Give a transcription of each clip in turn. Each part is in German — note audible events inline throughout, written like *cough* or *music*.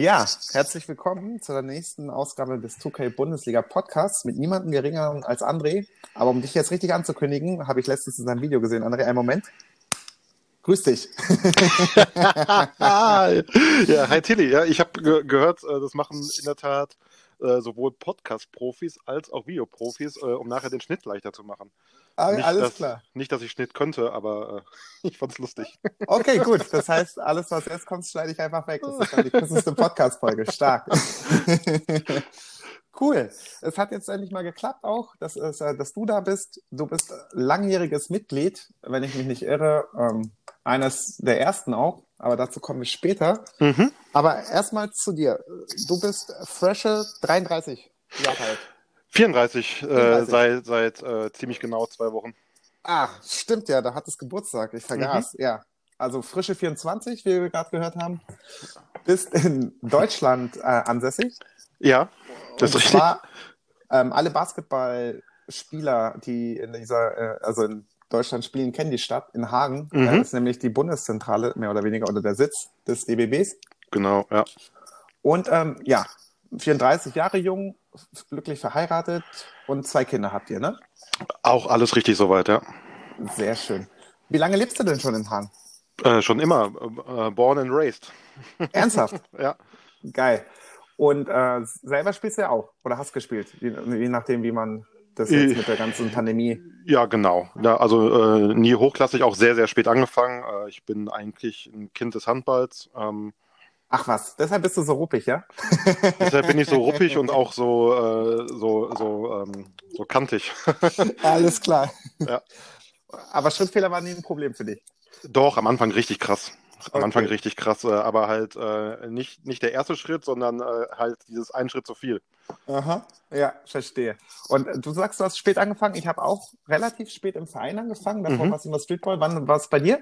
Ja, herzlich willkommen zu der nächsten Ausgabe des 2K Bundesliga Podcasts mit niemandem geringer als André. Aber um dich jetzt richtig anzukündigen, habe ich letztens in seinem Video gesehen. André, einen Moment. Grüß dich. *laughs* ja, hi Tilly. Ja, ich habe ge gehört, äh, das machen in der Tat äh, sowohl Podcast-Profis als auch Videoprofis, äh, um nachher den Schnitt leichter zu machen. Nicht, alles dass, klar. Nicht, dass ich Schnitt könnte, aber äh, *laughs* ich fand's lustig. Okay, gut. Das heißt, alles, was jetzt kommt, schneide ich einfach weg. Das ist dann die kürzeste Podcast-Folge. Stark. *laughs* Cool. Es hat jetzt endlich mal geklappt auch, dass, äh, dass du da bist. Du bist langjähriges Mitglied, wenn ich mich nicht irre. Ähm, eines der ersten auch, aber dazu kommen wir später. Mhm. Aber erstmal zu dir. Du bist freshe 33 Jahre alt. 34, äh, 34. seit, seit äh, ziemlich genau zwei Wochen. Ah, stimmt ja, da hat es Geburtstag. Ich vergaß. Ja. Also frische 24, wie wir gerade gehört haben. Bist in Deutschland äh, ansässig. Ja, das ist Und richtig. zwar ähm, alle Basketballspieler, die in dieser, äh, also in Deutschland spielen, kennen die Stadt in Hagen. Mhm. Da ist nämlich die Bundeszentrale, mehr oder weniger, oder der Sitz des DBBs. Genau, ja. Und ähm, ja, 34 Jahre jung, glücklich verheiratet und zwei Kinder habt ihr, ne? Auch alles richtig soweit, ja. Sehr schön. Wie lange lebst du denn schon in Hagen? Äh, schon immer äh, born and raised. Ernsthaft? *laughs* Ja. Geil. Und äh, selber spielst du ja auch oder hast gespielt, je, je nachdem, wie man das jetzt mit der ganzen Pandemie. Ja, genau. Ja, also äh, nie hochklassig, auch sehr, sehr spät angefangen. Äh, ich bin eigentlich ein Kind des Handballs. Ähm, Ach was, deshalb bist du so ruppig, ja? *laughs* deshalb bin ich so ruppig und auch so, äh, so, so, ähm, so kantig. *laughs* Alles klar. Ja. Aber Schrittfehler waren nie ein Problem für dich. Doch, am Anfang richtig krass. Am Okay. Anfang richtig krass, äh, aber halt äh, nicht, nicht der erste Schritt, sondern äh, halt dieses ein Schritt zu viel. Aha. Ja, verstehe. Und äh, du sagst, du hast spät angefangen. Ich habe auch relativ spät im Verein angefangen. Davor Mhm. warst du immer Streetball. Wann war es bei dir?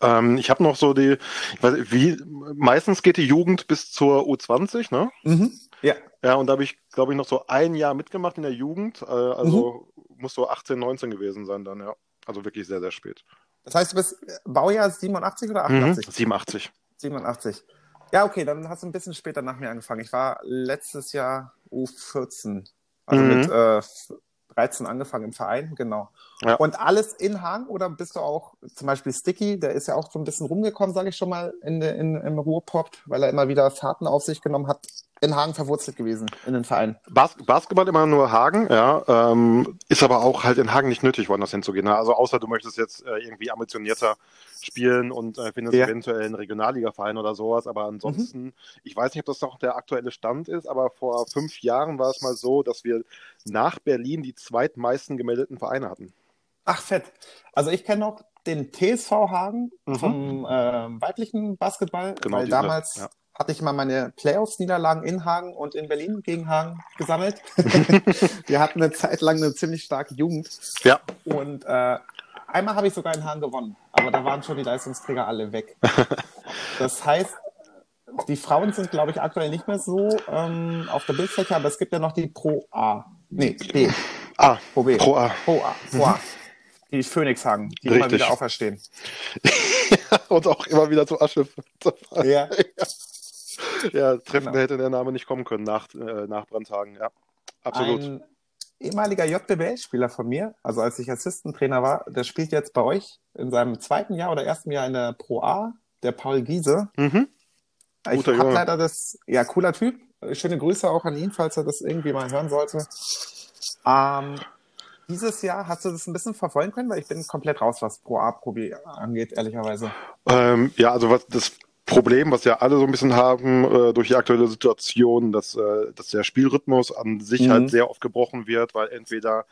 Ähm, ich habe noch so die, ich weiß, nicht, wie, meistens geht die Jugend bis zur U20, ne? Mhm. Ja. Ja, und da habe ich, glaube ich, noch so ein Jahr mitgemacht in der Jugend. Äh, also muss so 18, 19 gewesen sein dann, ja. Also wirklich sehr, sehr spät. Das heißt, du bist Baujahr 87 oder Mhm. 88? 87. 87. Ja, okay, dann hast du ein bisschen später nach mir angefangen. Ich war letztes Jahr U14. Also Mhm. mit äh, 13 angefangen im Verein, genau. Ja. Und alles in Hagen oder bist du auch zum Beispiel Sticky, der ist ja auch so ein bisschen rumgekommen, sage ich schon mal, in, in, im Ruhrpop, weil er immer wieder Fahrten auf sich genommen hat, in Hagen verwurzelt gewesen, in den Verein. Bas Basketball immer nur Hagen, ja. Ähm, ist aber auch halt in Hagen nicht nötig, woanders hinzugehen. Ne? Also außer du möchtest jetzt äh, irgendwie ambitionierter spielen und äh, findest Ja. eventuell einen Regionalliga-Verein oder sowas. Aber ansonsten, ich weiß nicht, ob das noch der aktuelle Stand ist, aber vor fünf Jahren war es mal so, dass wir nach Berlin die zweitmeisten gemeldeten Vereine hatten. Ach, fett. Also ich kenne noch den TSV Hagen Mhm. vom ähm, weiblichen Basketball, Genau, weil damals ja. Hatte ich mal meine Playoffs-Niederlagen in Hagen und in Berlin gegen Hagen gesammelt. *laughs* Wir hatten eine Zeit lang eine ziemlich starke Jugend Ja, und äh, einmal habe ich sogar in Hagen gewonnen, aber da waren schon die Leistungsträger alle weg. *laughs* Das heißt, die Frauen sind, glaube ich, aktuell nicht mehr so ähm, auf der Bildfläche, aber es gibt ja noch die Pro A. Nee, B. ah, Pro B. Pro A. Pro A. Pro A. Die Phoenix Hagen, die immer Richtig. wieder auferstehen. *laughs* und auch immer wieder zu Asche. Ja. Ja, treffender Genau. hätte der Name nicht kommen können nach, äh, nach Brandhagen, ja. Absolut. Ein ehemaliger JBL-Spieler von mir, also als ich Assistant-Trainer war, der spielt jetzt bei euch in seinem zweiten Jahr oder ersten Jahr in der Pro A, der Paul Giese. Mhm. Ich Guter Junge. leider das, ja, cooler Typ. Schöne Grüße auch an ihn, falls er das irgendwie mal hören sollte. Ähm, dieses Jahr hast du das ein bisschen verfolgen können, weil ich bin komplett raus, was Pro A, Pro B angeht, ehrlicherweise. Ähm, ja, also was das Problem, was ja alle so ein bisschen haben äh, durch die aktuelle Situation, dass, äh, dass der Spielrhythmus an sich Mhm. halt sehr oft gebrochen wird, weil entweder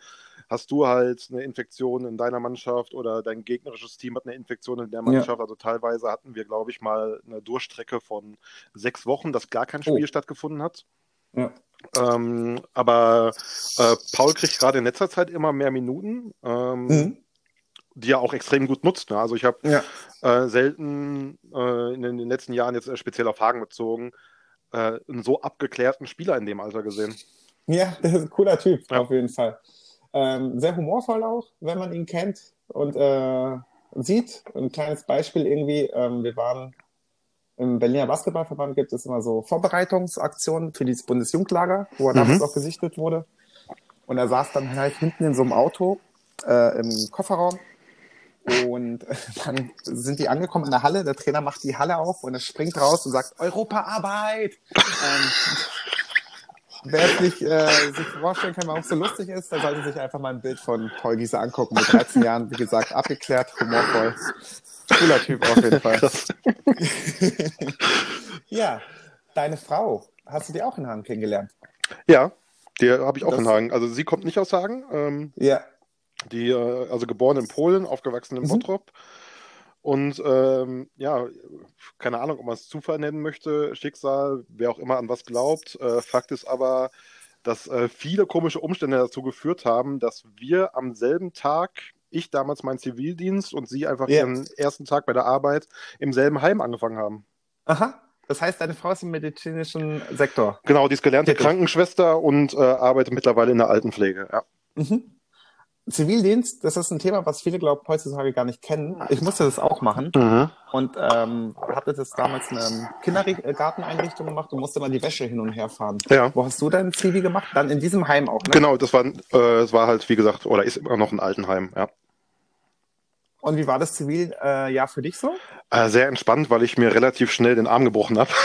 hast du halt eine Infektion in deiner Mannschaft oder dein gegnerisches Team hat eine Infektion in der Mannschaft. Also teilweise hatten wir, glaube ich, mal eine Durchstrecke von sechs Wochen, dass gar kein Spiel Oh. stattgefunden hat. Ja. Ähm, aber äh, Paul kriegt gerade in letzter Zeit immer mehr Minuten, ähm, Mhm. Die er auch extrem gut nutzt. Ne? Also ich habe Ja. äh, selten äh, in den in den letzten Jahren jetzt äh, speziell auf Hagen bezogen äh, einen so abgeklärten Spieler in dem Alter gesehen. Ja, das ist ein cooler Typ, Ja. auf jeden Fall. Ähm, sehr humorvoll auch, wenn man ihn kennt und äh, sieht. Ein kleines Beispiel irgendwie, ähm, wir waren im Berliner Basketballverband gibt es immer so Vorbereitungsaktionen für dieses Bundesjugendlager, wo er damals Mhm. auch gesichtet wurde. Und er saß dann halt hinten in so einem Auto äh, im Kofferraum und dann sind die angekommen in der Halle. Der Trainer macht die Halle auf und er springt raus und sagt Europaarbeit. ähm, wer es nicht äh, sich vorstellen kann, warum es so lustig ist, der sollte sich einfach mal ein Bild von Paul Giese angucken. Mit 13 Jahren, wie gesagt, abgeklärt, humorvoll. Cooler Typ auf jeden Fall. *laughs* ja, deine Frau, hast du die auch in Hagen kennengelernt? Ja, die habe ich auch Das- in Hagen. Also sie kommt nicht aus Hagen. Ähm, Ja. Die, äh, also geboren in Polen, aufgewachsen in Mhm. Bottrop. Und ähm, ja, keine Ahnung, ob man es Zufall nennen möchte, Schicksal, wer auch immer an was glaubt. Äh, Fakt ist aber, dass äh, viele komische Umstände dazu geführt haben, dass wir am selben Tag, ich damals meinen Zivildienst und sie einfach Ja. ihren ersten Tag bei der Arbeit im selben Heim angefangen haben. Aha. Das heißt, deine Frau ist im medizinischen Sektor. Genau, die ist gelernte. Krankenschwester und äh, arbeitet mittlerweile in der Altenpflege. Ja. Mhm. Zivildienst, das ist ein Thema, was viele, glaube ich, heutzutage gar nicht kennen. Ich musste das auch machen und ähm, hatte das damals in einer Kindergarteneinrichtung gemacht und musste mal die Wäsche hin und her fahren. Ja. Wo hast du dein Zivi gemacht? Dann in diesem Heim auch, ne? Genau, das war, äh, es war halt, wie gesagt, oder ist immer noch ein Altenheim, ja. Und wie war das Ziviljahr äh, für dich so? Äh, sehr entspannt, weil ich mir relativ schnell den Arm gebrochen habe. *laughs*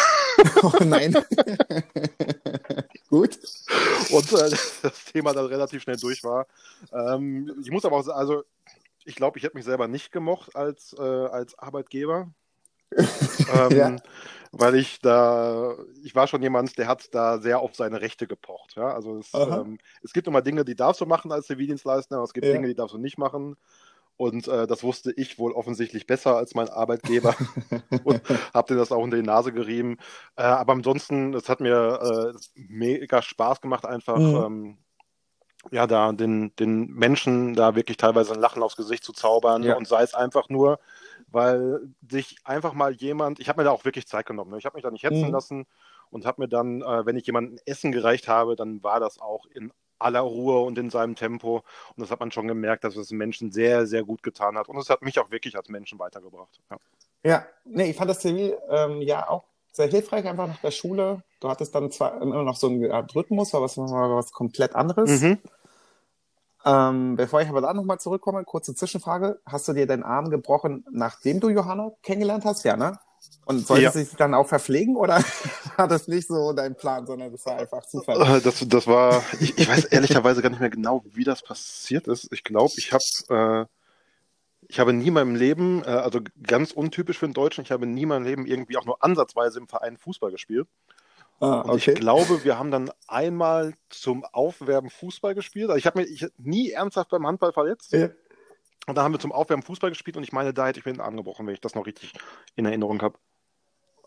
Oh nein. *laughs* Gut. Und äh, *laughs* das Thema dann relativ schnell durch war. Ähm, ich muss aber auch sagen, also ich glaube, ich hätte mich selber nicht gemocht als, äh, als Arbeitgeber. *laughs* ähm, Ja. Weil ich da, ich war schon jemand, der hat da sehr auf seine Rechte gepocht. Ja? Also es, ähm, es gibt immer Dinge, die darfst du machen als Zivildienstleister, aber es gibt Ja. Dinge, die darfst du nicht machen. Und äh, das wusste ich wohl offensichtlich besser als mein Arbeitgeber *laughs* und habe dir das auch unter die Nase gerieben. Äh, aber ansonsten, es hat mir äh, mega Spaß gemacht, einfach Mhm. ähm, ja, da den, den Menschen da wirklich teilweise ein Lachen aufs Gesicht zu zaubern Ja. und sei es einfach nur, weil sich einfach mal jemand, ich habe mir da auch wirklich Zeit genommen, ne? ich habe mich da nicht hetzen Mhm. lassen und habe mir dann, äh, wenn ich jemandem Essen gereicht habe, dann war das auch in aller Ruhe und in seinem Tempo und das hat man schon gemerkt, dass es Menschen sehr, sehr gut getan hat und es hat mich auch wirklich als Menschen weitergebracht. Ja. Ja, nee, ich fand das Zivil ähm, ja auch sehr hilfreich, einfach nach der Schule. Du hattest dann zwar immer noch so einen Art Rhythmus, aber was, war was komplett anderes. Mhm. Ähm, bevor ich aber da nochmal zurückkomme, kurze Zwischenfrage. Hast du dir deinen Arm gebrochen, nachdem du Johanna kennengelernt hast? Ja, ne? Und sollte Ja. sie sich dann auch verpflegen oder *laughs* war das nicht so dein Plan, sondern das war einfach Zufall? Äh, Das, das war, ich, ich weiß ehrlicherweise gar nicht mehr genau, wie das passiert ist. Ich glaube, ich habe, äh, ich habe nie in meinem Leben, äh, also ganz untypisch für einen Deutschen, ich habe nie in meinem Leben irgendwie auch nur ansatzweise im Verein Fußball gespielt. Ah, Und ich glaube, wir haben dann einmal zum Aufwärmen Fußball gespielt. Also ich habe mich ich, nie ernsthaft beim Handball verletzt. Ja. Und dann haben wir zum Aufwärmen Fußball gespielt und ich meine, da hätte ich mir den Arm gebrochen, wenn ich das noch richtig in Erinnerung habe.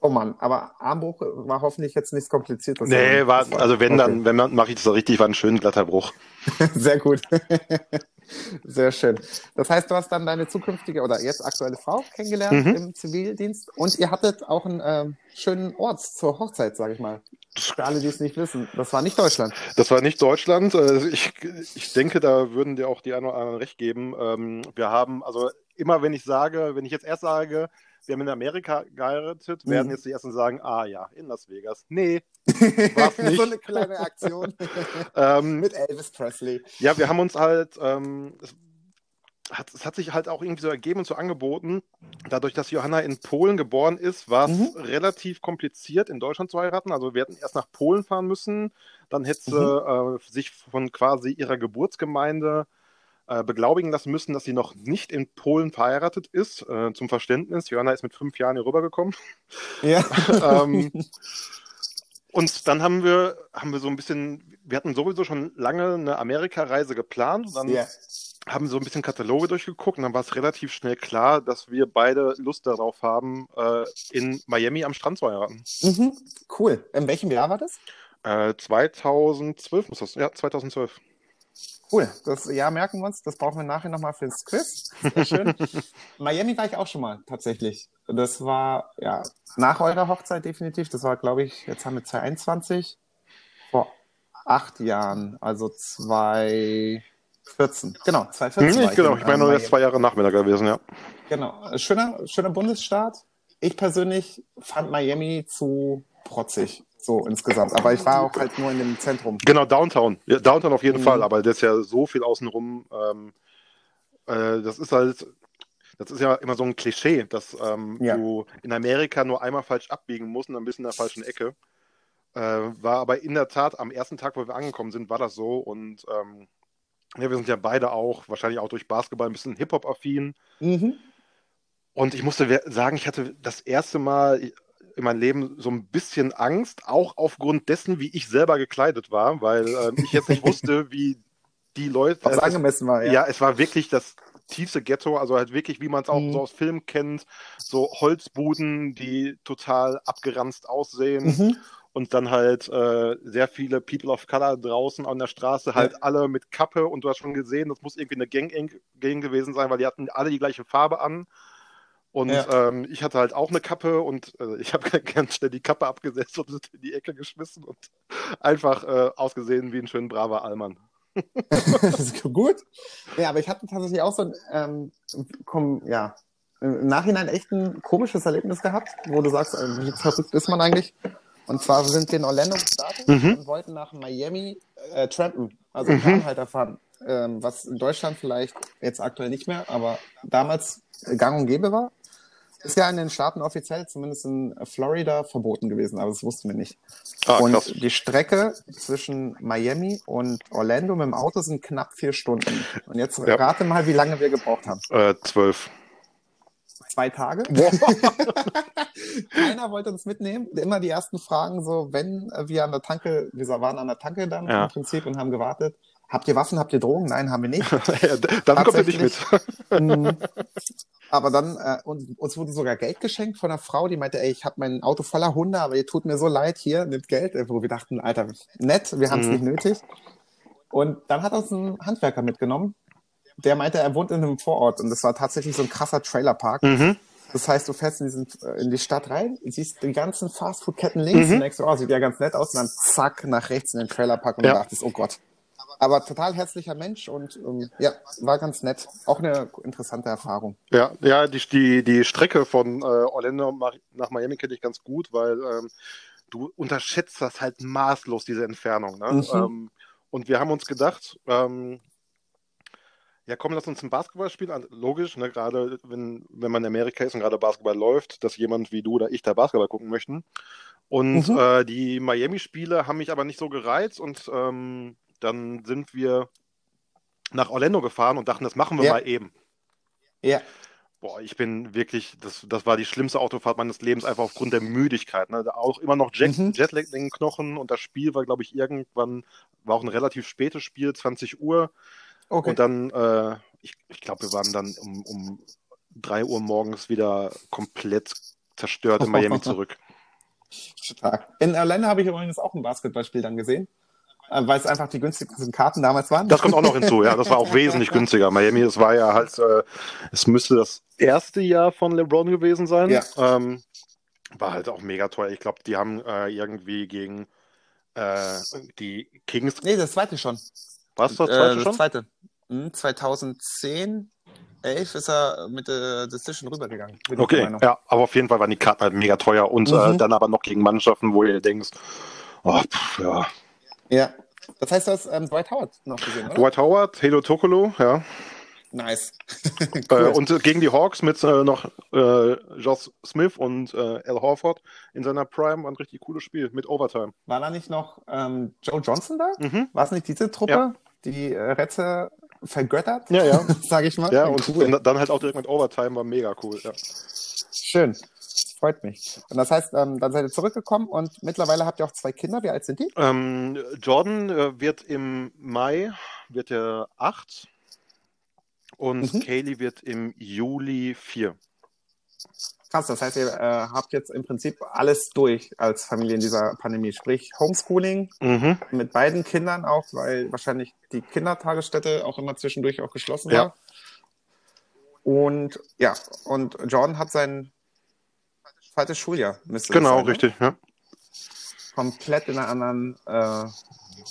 Oh Mann, aber Armbruch war hoffentlich jetzt nichts Kompliziertes. Nee, sondern war, also wenn okay. dann, wenn man, mache ich das so richtig, war ein schön glatter Bruch. *laughs* Sehr gut. *laughs* Sehr schön. Das heißt, du hast dann deine zukünftige oder jetzt aktuelle Frau kennengelernt Mhm. im Zivildienst und ihr hattet auch einen ähm, schönen Ort zur Hochzeit, sage ich mal. Für alle, die es nicht wissen. Das war nicht Deutschland. Das war nicht Deutschland. Äh, Ich, ich denke, da würden dir auch die einen oder anderen recht geben. Ähm, Wir haben, also immer wenn ich sage, wenn ich jetzt erst sage, wir haben in Amerika geheiratet, werden Mhm. jetzt die ersten sagen, ah ja, in Las Vegas. Nee, *laughs* war's nicht. so eine kleine Aktion *laughs* ähm, mit Elvis Presley. ja, wir haben uns halt, ähm, es, hat, es hat sich halt auch irgendwie so ergeben und so angeboten. Dadurch, dass Johanna in Polen geboren ist, war es Mhm. relativ kompliziert, in Deutschland zu heiraten. Also wir hätten erst nach Polen fahren müssen. Dann hätte sie Mhm. äh, sich von quasi ihrer Geburtsgemeinde äh, beglaubigen lassen müssen, dass sie noch nicht in Polen verheiratet ist. Äh, zum Verständnis, Johanna ist mit fünf Jahren hier rübergekommen. Ja. *laughs* ähm, *laughs* Und dann haben wir, haben wir so ein bisschen, wir hatten sowieso schon lange eine Amerika-Reise geplant. Und dann Ja. haben so ein bisschen Kataloge durchgeguckt und dann war es relativ schnell klar, dass wir beide Lust darauf haben, äh, in Miami am Strand zu heiraten. Mhm. Cool. In welchem Jahr war das? Äh, 2012 muss das, ja, 2012. Cool. Das Jahr merken wir uns. Das brauchen wir nachher nochmal fürs Quiz. Sehr schön. *laughs* Miami war ich auch schon mal, tatsächlich. Das war, ja, nach eurer Hochzeit definitiv. Das war, glaube ich, jetzt haben wir 2021. Vor acht Jahren. Also 2014. Genau, 2014. war Hm, genau, in, ich meine, nur jetzt zwei Jahre nach mir da gewesen, ja. Genau. Schöner, schöner Bundesstaat. Ich persönlich fand Miami zu protzig. So insgesamt. Aber ich war auch halt nur in dem Zentrum. Genau, Downtown. Ja, Downtown auf jeden Mhm. Fall, aber das ist ja so viel außenrum. Ähm, äh, das ist halt, das ist ja immer so ein Klischee, dass ähm, Ja. du in Amerika nur einmal falsch abbiegen musst und dann bist du in der falschen Ecke. Äh, war aber in der Tat am ersten Tag, wo wir angekommen sind, war das so. Und ähm, ja, wir sind ja beide auch, wahrscheinlich auch durch Basketball, ein bisschen Hip-Hop-affin. Mhm. Und ich musste sagen, ich hatte das erste Mal in meinem Leben so ein bisschen Angst, auch aufgrund dessen, wie ich selber gekleidet war, weil ähm, ich jetzt nicht wusste, *laughs* wie die Leute. Was äh, es, angemessen war, ja. ja. es war wirklich das tiefste Ghetto, also halt wirklich, wie man es auch Mhm. so aus Filmen kennt, so Holzbuden, die total abgeranzt aussehen Mhm. und dann halt äh, sehr viele People of Color draußen an der Straße, halt alle mit Kappe und du hast schon gesehen, das muss irgendwie eine Gang, Gang gewesen sein, weil die hatten alle die gleiche Farbe an. Und Ja. ähm, ich hatte halt auch eine Kappe und äh, ich habe *laughs* ganz schnell die Kappe abgesetzt und in die Ecke geschmissen und einfach äh, ausgesehen wie ein schön braver Allmann. *laughs* Das ist *laughs* gut. Ja, aber ich hatte tatsächlich auch so ein, ähm, komm, ja, im Nachhinein echt ein komisches Erlebnis gehabt, wo du sagst, äh, wie verrückt ist man eigentlich? Und zwar sind wir in Orlando gestartet Mhm. und wollten nach Miami äh, trampen, also mhm. halt erfahren. Ähm, was in Deutschland vielleicht jetzt aktuell nicht mehr, aber damals gang und gäbe war. Ist ja in den Staaten offiziell, zumindest in Florida, verboten gewesen, aber das wussten wir nicht. Ah, und krass. die Strecke zwischen Miami und Orlando mit dem Auto sind knapp vier Stunden. Und jetzt Ja. rate mal, wie lange wir gebraucht haben. Äh, zwölf. Zwei Tage. *laughs* Keiner wollte uns mitnehmen. Immer die ersten Fragen so, wenn wir an der Tanke, wir waren an der Tanke dann Ja. im Prinzip und haben gewartet. Habt ihr Waffen, habt ihr Drogen? Nein, haben wir nicht. *laughs* ja, dann kommt ihr nicht mit. *laughs* Aber dann, äh, und, uns wurde sogar Geld geschenkt von einer Frau, die meinte, ey, ich habe mein Auto voller Hunde, aber ihr tut mir so leid, hier, nimmt Geld, wo wir dachten, Alter, nett, wir haben es Mhm. nicht nötig. Und dann hat uns ein Handwerker mitgenommen, der meinte, er wohnt in einem Vorort und das war tatsächlich so ein krasser Trailerpark. Mhm. Das heißt, du fährst in, diesen, äh, in die Stadt rein, siehst die ganzen Fastfood-Ketten links Mhm. und denkst, oh, sieht ja ganz nett aus und dann zack, nach rechts in den Trailerpark und Ja. du dachtest, oh Gott. Aber total herzlicher Mensch und ähm, ja, war ganz nett. Auch eine interessante Erfahrung. Ja, ja, die, die, die Strecke von äh, Orlando nach, Miami kenne ich ganz gut, weil ähm, du unterschätzt das halt maßlos, diese Entfernung. Ne? Mhm. Ähm, und wir haben uns gedacht, ähm, ja komm, lass uns ein Basketball spielen. Also, Logisch, ne? gerade wenn, wenn man in Amerika ist und gerade Basketball läuft, dass jemand wie du oder ich da Basketball gucken möchten. Und Mhm. äh, die Miami-Spiele haben mich aber nicht so gereizt und ähm, dann sind wir nach Orlando gefahren und dachten, das machen wir Ja. mal eben. Ja. Boah, ich bin wirklich, das, das war die schlimmste Autofahrt meines Lebens, einfach aufgrund der Müdigkeit. Ne? Auch immer noch Jet, Mhm. Jetlag in den Knochen und das Spiel war, glaube ich, irgendwann, war auch ein relativ spätes Spiel, 20 Uhr. Okay. Und dann, äh, ich, ich glaube, wir waren dann um, um 3 Uhr morgens wieder komplett zerstört in *laughs* Miami zurück. Stark. In Orlando habe ich übrigens auch ein Basketballspiel dann gesehen, weil es einfach die günstigsten Karten damals waren. Das kommt auch noch hinzu, ja. Das war auch *laughs* wesentlich günstiger. Miami, das war ja halt, äh, es müsste das erste Jahr von LeBron gewesen sein. Ja. Ähm, war halt auch mega teuer. Ich glaube, die haben äh, irgendwie gegen äh, die Kings. Nee, das zweite schon. Was das Äh, zweite das schon? zweite. Hm, 2010, 11 ist er mit der Decision rübergegangen. Okay, Meinung. ja, aber auf jeden Fall waren die Karten halt mega teuer und äh, Mhm. dann aber noch gegen Mannschaften, wo ihr denkst, oh, pff, ja. Ja. Das heißt, du hast ähm, Dwight Howard noch gesehen, oder? Dwight Howard, Halo Tokolo, ja. Nice. *laughs* Äh, cool. und äh, gegen die Hawks mit äh, noch äh, Josh Smith und äh, Al Horford in seiner Prime war ein richtig cooles Spiel mit Overtime. War da nicht noch ähm, Joe Johnson da? Mhm. War es nicht diese Truppe, Ja. die äh, Retze vergöttert? Ja, ja. *laughs* Sag ich mal. Ja, und cool. dann halt auch direkt mit Overtime war mega cool. Ja. Schön. Freut mich. Und das heißt, ähm, dann seid ihr zurückgekommen und mittlerweile habt ihr auch zwei Kinder. Wie alt sind die? Ähm, Jordan äh, wird im Mai, wird er acht und Mhm. Kaylee wird im Juli vier. Krass, das heißt, ihr äh, habt jetzt im Prinzip alles durch als Familie in dieser Pandemie. Sprich, Homeschooling Mhm. mit beiden Kindern auch, weil wahrscheinlich die Kindertagesstätte auch immer zwischendurch auch geschlossen Ja. war. Und ja, und Jordan hat sein zweites Schuljahr, müsste Genau, sein, ne? richtig. Ja. Komplett in einer anderen äh,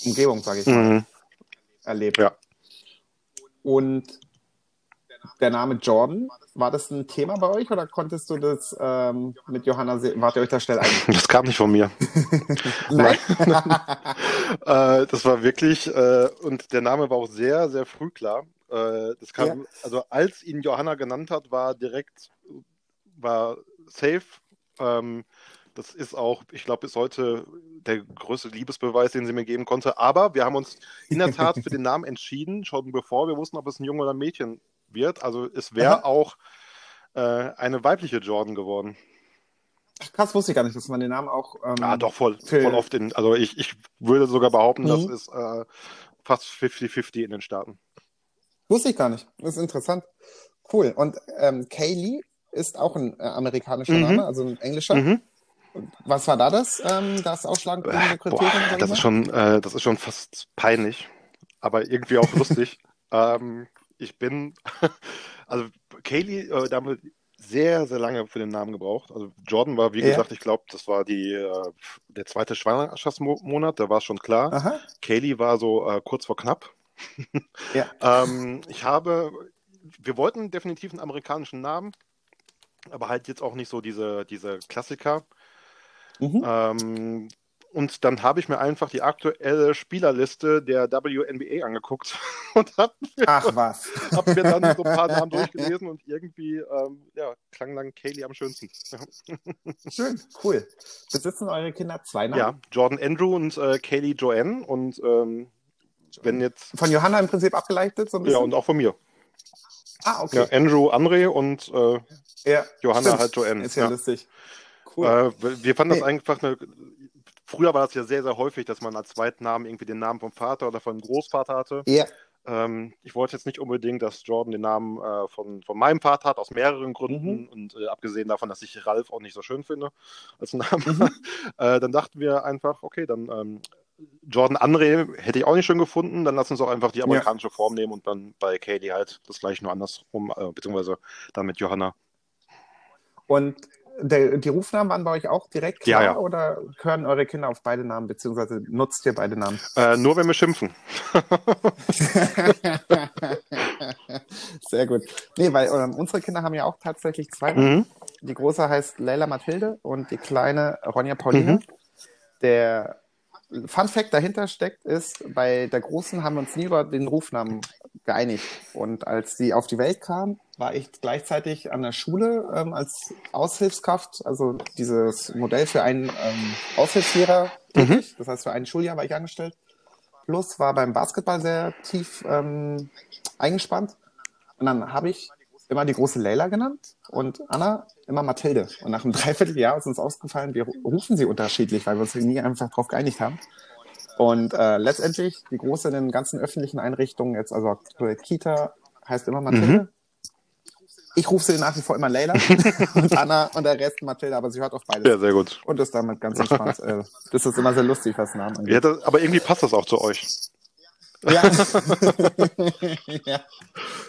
Umgebung, sage ich mal, Mhm. erlebt. Ja. Und der Name Jordan, war das ein Thema bei euch oder konntest du das ähm, mit Johanna, se- wart ihr euch da schnell ein? *laughs* Das kam nicht von mir. *laughs* Nein. *laughs* Äh, das war wirklich, äh, und der Name war auch sehr, sehr früh klar. Äh, das kam, also als ihn Johanna genannt hat, war direkt, war safe. Ähm, das ist auch, ich glaube, bis heute der größte Liebesbeweis, den sie mir geben konnte. Aber wir haben uns in der Tat für den *laughs* Namen entschieden, schon bevor wir wussten, ob es ein Junge oder ein Mädchen wird. Also es wäre auch äh, eine weibliche Jordan geworden. Krass, wusste ich gar nicht, dass man den Namen auch. Ähm, Ah, doch, voll, Für- voll oft in, also ich, ich würde sogar behaupten, das Mhm. ist äh, fast 50-50 in den Staaten. Wusste ich gar nicht. Das ist interessant. Cool. Und ähm, Kaylee ist auch ein äh, amerikanischer Mhm. Name, also ein englischer. Mhm. Was war da das, ähm, das ausschlaggebende Äh, Kriterium? boah, das ist schon, äh, das ist schon fast peinlich, aber irgendwie auch lustig. *laughs* ähm, ich bin, *laughs* also Kaylee, äh, da haben wir sehr, sehr lange für den Namen gebraucht. Also Jordan war, wie Ja. gesagt, ich glaube, das war die, äh, der zweite Schwangerschaftsmonat, da war es schon klar. Aha. Kaylee war so äh, kurz vor knapp. Ja. *laughs* Ähm, ich habe, wir wollten definitiv einen amerikanischen Namen, aber halt jetzt auch nicht so diese, diese Klassiker. Mhm. Ähm, und dann habe ich mir einfach die aktuelle Spielerliste der WNBA angeguckt *laughs* und habe *laughs* was. hab mir dann so ein paar *laughs* Namen durchgelesen und irgendwie ähm, ja, klang dann Kaylee am schönsten. Schön, cool. Besitzen eure Kinder zwei Namen? Ja, Jordan Andrew und äh, Kaylee Joanne und ähm, wenn jetzt Von Johanna im Prinzip abgeleitet, so ja und auch von mir. Ah, okay. Ja, Andrew André und äh, Ja, Johanna stimmt. halt Joanne. Ist ja, Ja. lustig. Cool. Äh, wir fanden das Nee. einfach eine. Früher war das ja sehr, sehr häufig, dass man als Zweitnamen irgendwie den Namen vom Vater oder vom Großvater hatte. ja. Ähm, ich wollte jetzt nicht unbedingt, dass Jordan den Namen äh, von, von meinem Vater hat, aus mehreren Gründen. Mhm. Und äh, abgesehen davon, dass ich Ralf auch nicht so schön finde als Namen, Mhm. *laughs* äh, dann dachten wir einfach, okay, dann ähm, Jordan André hätte ich auch nicht schön gefunden. Dann lass uns auch einfach die amerikanische Form nehmen und dann bei Kaylee halt das gleiche nur andersrum, äh, beziehungsweise dann mit Johanna. Und der, die Rufnamen waren bei euch auch direkt klar Ja, ja. oder hören eure Kinder auf beide Namen, beziehungsweise nutzt ihr beide Namen? Äh, nur wenn wir schimpfen. *laughs* Sehr gut. Nee, weil ähm, unsere Kinder haben ja auch tatsächlich zwei. Mhm. Die große heißt Leila Mathilde und die kleine Ronja Pauline. Mhm. Der Fun Fact dahinter steckt ist, bei der Großen haben wir uns nie über den Rufnamen geeinigt. Und als sie auf die Welt kam, war ich gleichzeitig an der Schule ähm, als Aushilfskraft, also dieses Modell für einen ähm, Aushilfslehrer tätig. Das heißt, für ein Schuljahr war ich angestellt. Plus war beim Basketball sehr tief ähm, eingespannt. Und dann habe ich immer die große Leila genannt und Anna immer Mathilde. Und nach einem *laughs* Dreivierteljahr ist uns ausgefallen, wir rufen sie unterschiedlich, weil wir uns nie einfach darauf geeinigt haben. Und äh, letztendlich die große in den ganzen öffentlichen Einrichtungen, jetzt also Kita, heißt immer Mathilde. Ich rufe sie nach wie vor immer Leila *laughs* und Anna und der Rest Mathilde, aber sie hört auf beides. Ja, sehr gut. Und ist damit ganz entspannt. äh, das ist immer sehr lustig, was Namen angeht. Ja, das, aber irgendwie passt das auch zu euch. Ja. *laughs* ja.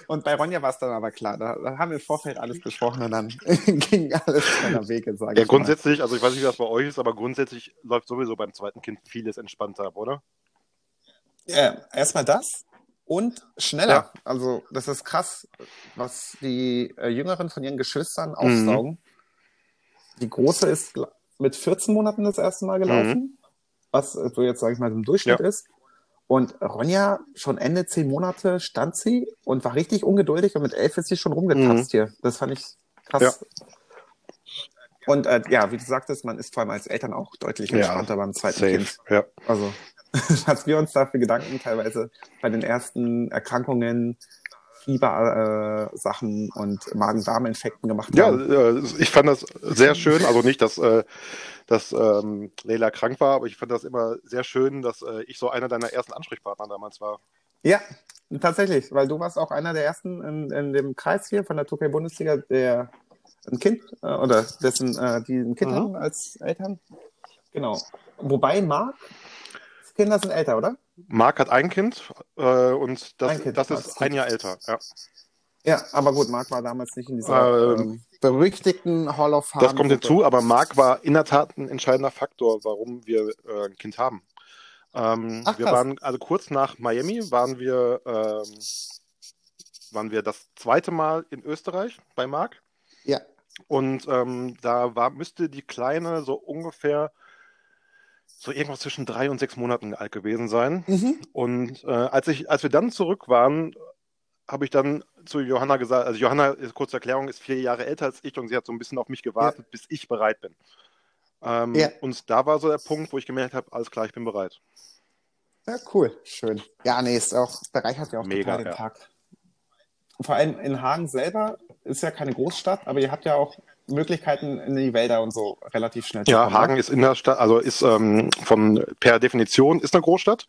Und bei Ronja war es dann aber klar. Da, da haben wir im Vorfeld alles besprochen und dann *laughs* ging alles seiner Wege, sage Ja, ich mal. grundsätzlich, also ich weiß nicht, wie das bei euch ist, aber grundsätzlich läuft sowieso beim zweiten Kind vieles entspannter ab, oder? Ja, erstmal das und schneller. Also das ist krass, was die äh, Jüngeren von ihren Geschwistern aufsaugen. Die Große ist mit 14 Monaten das erste Mal gelaufen, was äh, so jetzt, sage ich mal, im Durchschnitt Ja. ist. Und Ronja, schon Ende zehn Monate stand sie und war richtig ungeduldig und mit elf ist sie schon rumgetanzt hier. Das fand ich krass. Und äh, ja, wie du sagtest, man ist vor allem als Eltern auch deutlich Ja, entspannter beim zweiten Safe. Kind. Ja. Also, *laughs* was wir uns da für Gedanken teilweise bei den ersten Erkrankungen Fieber-Sachen äh, Sachen und Magen-Darm-Infekten gemacht Ja, haben. äh, ich fand das sehr schön. Also nicht, dass, äh, dass ähm, Leila krank war, aber ich fand das immer sehr schön, dass äh, ich so einer deiner ersten Ansprechpartner damals war. Ja, tatsächlich, weil du warst auch einer der ersten in, in dem Kreis hier von der Türkei-Bundesliga, der ein Kind äh, oder dessen, äh, die ein Kind Mhm. haben als Eltern. Genau. Wobei Marc, Kinder sind älter, oder? Marc hat ein Kind äh, und das, Kind, das ist ein. Jahr älter. Ja. Ja, aber gut, Marc war damals nicht in dieser Ähm, ähm, berüchtigten Hall of Fame. Das kommt hinzu, aber Marc war in der Tat ein entscheidender Faktor, warum wir äh, ein Kind haben. Ähm, Ach, wir krass. waren, also kurz nach Miami waren wir, ähm, waren wir das zweite Mal in Österreich bei Marc. Ja. Und ähm, da war, müsste die Kleine so ungefähr so irgendwas zwischen drei und sechs Monaten alt gewesen sein. Mhm. Und äh, als ich, als wir dann zurück waren, habe ich dann zu Johanna gesagt, also Johanna, ist- kurze Erklärung, ist vier Jahre älter als ich und sie hat so ein bisschen auf mich gewartet, bis ich bereit bin. Ähm, Ja. Und da war so der Punkt, wo ich gemerkt habe, alles klar, ich bin bereit. Ja, cool. Schön. Ja, nee, ist auch, bereichert ja auch Mega, total den ja. Tag. Vor allem in Hagen selber ist ja keine Großstadt, aber ihr habt ja auch Möglichkeiten in die Wälder und so relativ schnell zu Ja, kommen. Hagen ne? ist in der Stadt, also ist ähm, von per Definition ist eine Großstadt.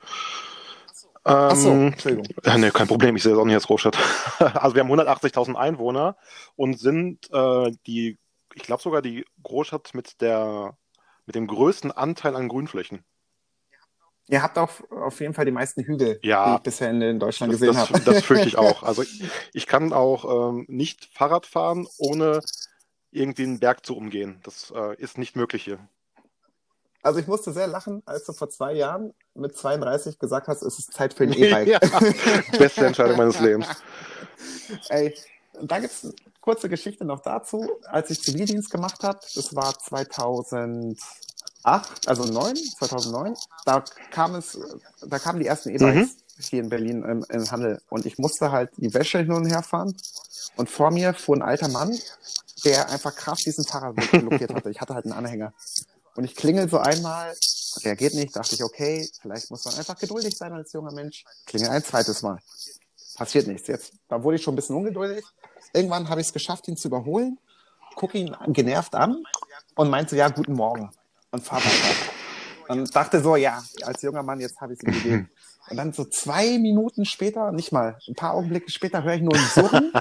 Ach so, Ähm, Entschuldigung. Nee, kein Problem, ich sehe es auch nicht als Großstadt. *laughs* Also wir haben 180.000 Einwohner und sind äh, die, ich glaube sogar die Großstadt mit der mit dem größten Anteil an Grünflächen. Ihr habt auch auf jeden Fall die meisten Hügel, Ja. die ich bisher in, Deutschland Das, gesehen das, habe. das fürchte ich *laughs* auch. Also ich, ich kann auch ähm, nicht Fahrrad fahren, ohne irgendwie einen Berg zu umgehen. Das äh, ist nicht möglich hier. Also ich musste sehr lachen, als du vor zwei Jahren mit 32 gesagt hast, es ist Zeit für ein *laughs* E-Bike. ja, beste Entscheidung meines Lebens. *laughs* Ey, da gibt's eine kurze Geschichte noch dazu. Als ich Zivildienst gemacht habe, das war 2008, also 9, 2009, da kam es, da kamen die ersten E-Bikes hier in Berlin im, im Handel und ich musste halt die Wäsche hin und her fahren und vor mir fuhr ein alter Mann, der einfach krass diesen Fahrradweg blockiert hatte. Ich hatte halt einen Anhänger. Und ich klingel so einmal, reagiert nicht, dachte ich, okay, vielleicht muss man einfach geduldig sein als junger Mensch. Klingel ein zweites Mal. Passiert nichts. Jetzt, da wurde ich schon ein bisschen ungeduldig. Irgendwann habe ich es geschafft, ihn zu überholen, gucke ihn genervt an und meinte, ja, guten Morgen. Und fahr weiter. Und dachte so, ja, als junger Mann, jetzt habe ich es ihm gegeben. Und dann so zwei Minuten später, nicht mal, ein paar Augenblicke später höre ich nur ein Surren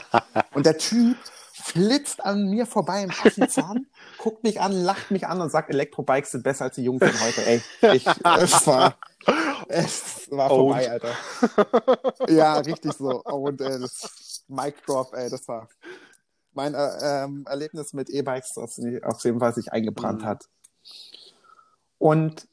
und der Typ flitzt an mir vorbei im Affenzahn, *laughs* guckt mich an, lacht mich an und sagt, Elektrobikes sind besser als die Jungen von heute. Ey, ich, es war, es war vorbei, Alter. Ja, richtig so. Und äh, das Mic Drop, ey, das war mein äh, ähm, Erlebnis mit E-Bikes, das auf jeden Fall sich eingebrannt Mhm. hat. Und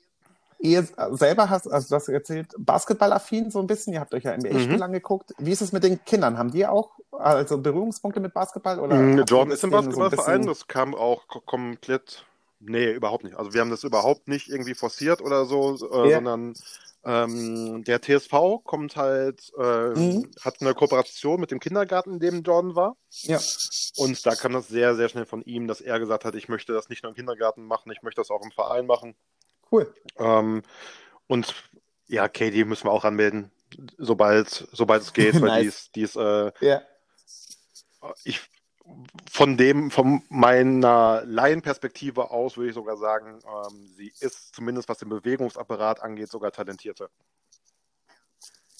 ihr selber hast, also du hast erzählt, Basketballaffin so ein bisschen, ihr habt euch ja NBA-Spiel Mhm. angeguckt. Wie ist es mit den Kindern? Haben die auch also Berührungspunkte mit Basketball? Oder ihr Jordan ist im so Basketballverein, bisschen- das kam auch ko- komplett. Nee, überhaupt nicht. Also wir haben das überhaupt nicht irgendwie forciert oder so, äh, Ja. sondern ähm, der TSV kommt halt, äh, Mhm. hat eine Kooperation mit dem Kindergarten, in dem Jordan war. Ja. Und da kam das sehr, sehr schnell von ihm, dass er gesagt hat, ich möchte das nicht nur im Kindergarten machen, ich möchte das auch im Verein machen. Cool. Ähm, und ja, Katie müssen wir auch anmelden, sobald, sobald es geht, *laughs* weil Nice. die ist, die ist äh, Ja. Ich von dem, von meiner Laienperspektive aus würde ich sogar sagen, ähm, sie ist zumindest was den Bewegungsapparat angeht, sogar talentierter.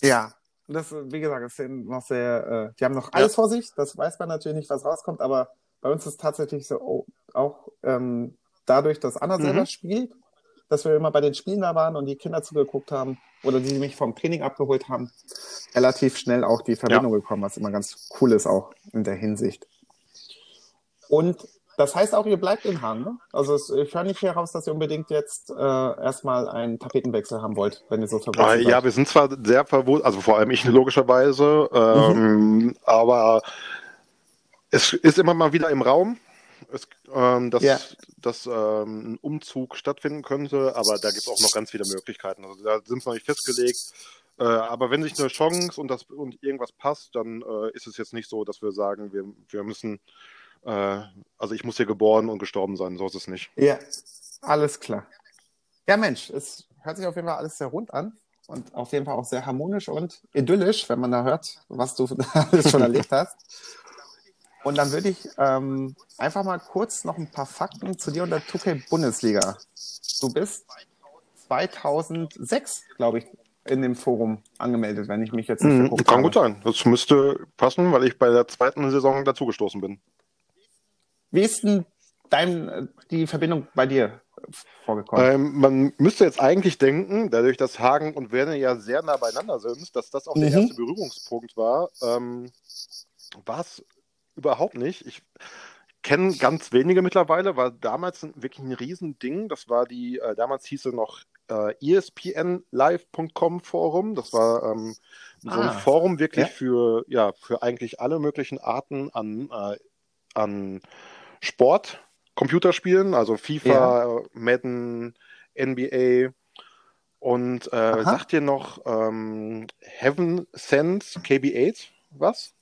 Ja. Das, wie gesagt, ist noch sehr, äh, die haben noch alles vor sich, das weiß man natürlich nicht, was rauskommt, aber bei uns ist tatsächlich so, oh, auch ähm, dadurch, dass Anna Mhm. selber spielt, dass wir immer bei den Spielen da waren und die Kinder zugeguckt haben oder die mich vom Training abgeholt haben, relativ schnell auch die Verbindung gekommen, was immer ganz cool ist auch in der Hinsicht. Und das heißt auch, ihr bleibt in Hagen, ne? Also es, ich höre nicht heraus, dass ihr unbedingt jetzt äh, erstmal einen Tapetenwechsel haben wollt, wenn ihr so Äh, verwurzelt ja, seid. wir sind zwar sehr verwundert, also vor allem ich logischerweise, ähm, aber es ist immer mal wieder im Raum, es, ähm, dass, Ja. dass ähm, ein Umzug stattfinden könnte, aber da gibt es auch noch ganz viele Möglichkeiten. Also da sind wir noch nicht festgelegt. Äh, aber wenn sich eine Chance und, das, und irgendwas passt, dann äh, ist es jetzt nicht so, dass wir sagen, wir, wir müssen, äh, also ich muss hier geboren und gestorben sein, so ist es nicht. Ja, alles klar. Ja, Mensch, es hört sich auf jeden Fall alles sehr rund an. und auf jeden Fall auch sehr harmonisch und idyllisch, wenn man da hört, was du *laughs* alles schon erlebt hast. Und dann würde ich ähm, einfach mal kurz noch ein paar Fakten zu dir und der 2K Bundesliga. Du bist 2006, glaube ich, in dem Forum angemeldet, wenn ich mich jetzt nicht Mhm, kann habe. gut sein. Das müsste passen, weil ich bei der zweiten Saison dazugestoßen bin. Wie ist denn dein, die Verbindung bei dir vorgekommen? Ähm, man müsste jetzt eigentlich denken, dadurch, dass Hagen und Werner ja sehr nah beieinander sind, dass das auch der Mhm. erste Berührungspunkt war. Ähm, war es überhaupt nicht. Ich kenne ganz wenige mittlerweile, war damals wirklich ein Riesending. Das war die, äh, damals hieß es noch äh, espnlive.com Forum. Das war ähm, so ein Ah, Forum wirklich ja. für, ja, für eigentlich alle möglichen Arten an, äh, an Sport, Computerspielen, also FIFA, Madden, NBA. Und äh, sagt dir noch ähm, Heaven Sense KB8 was?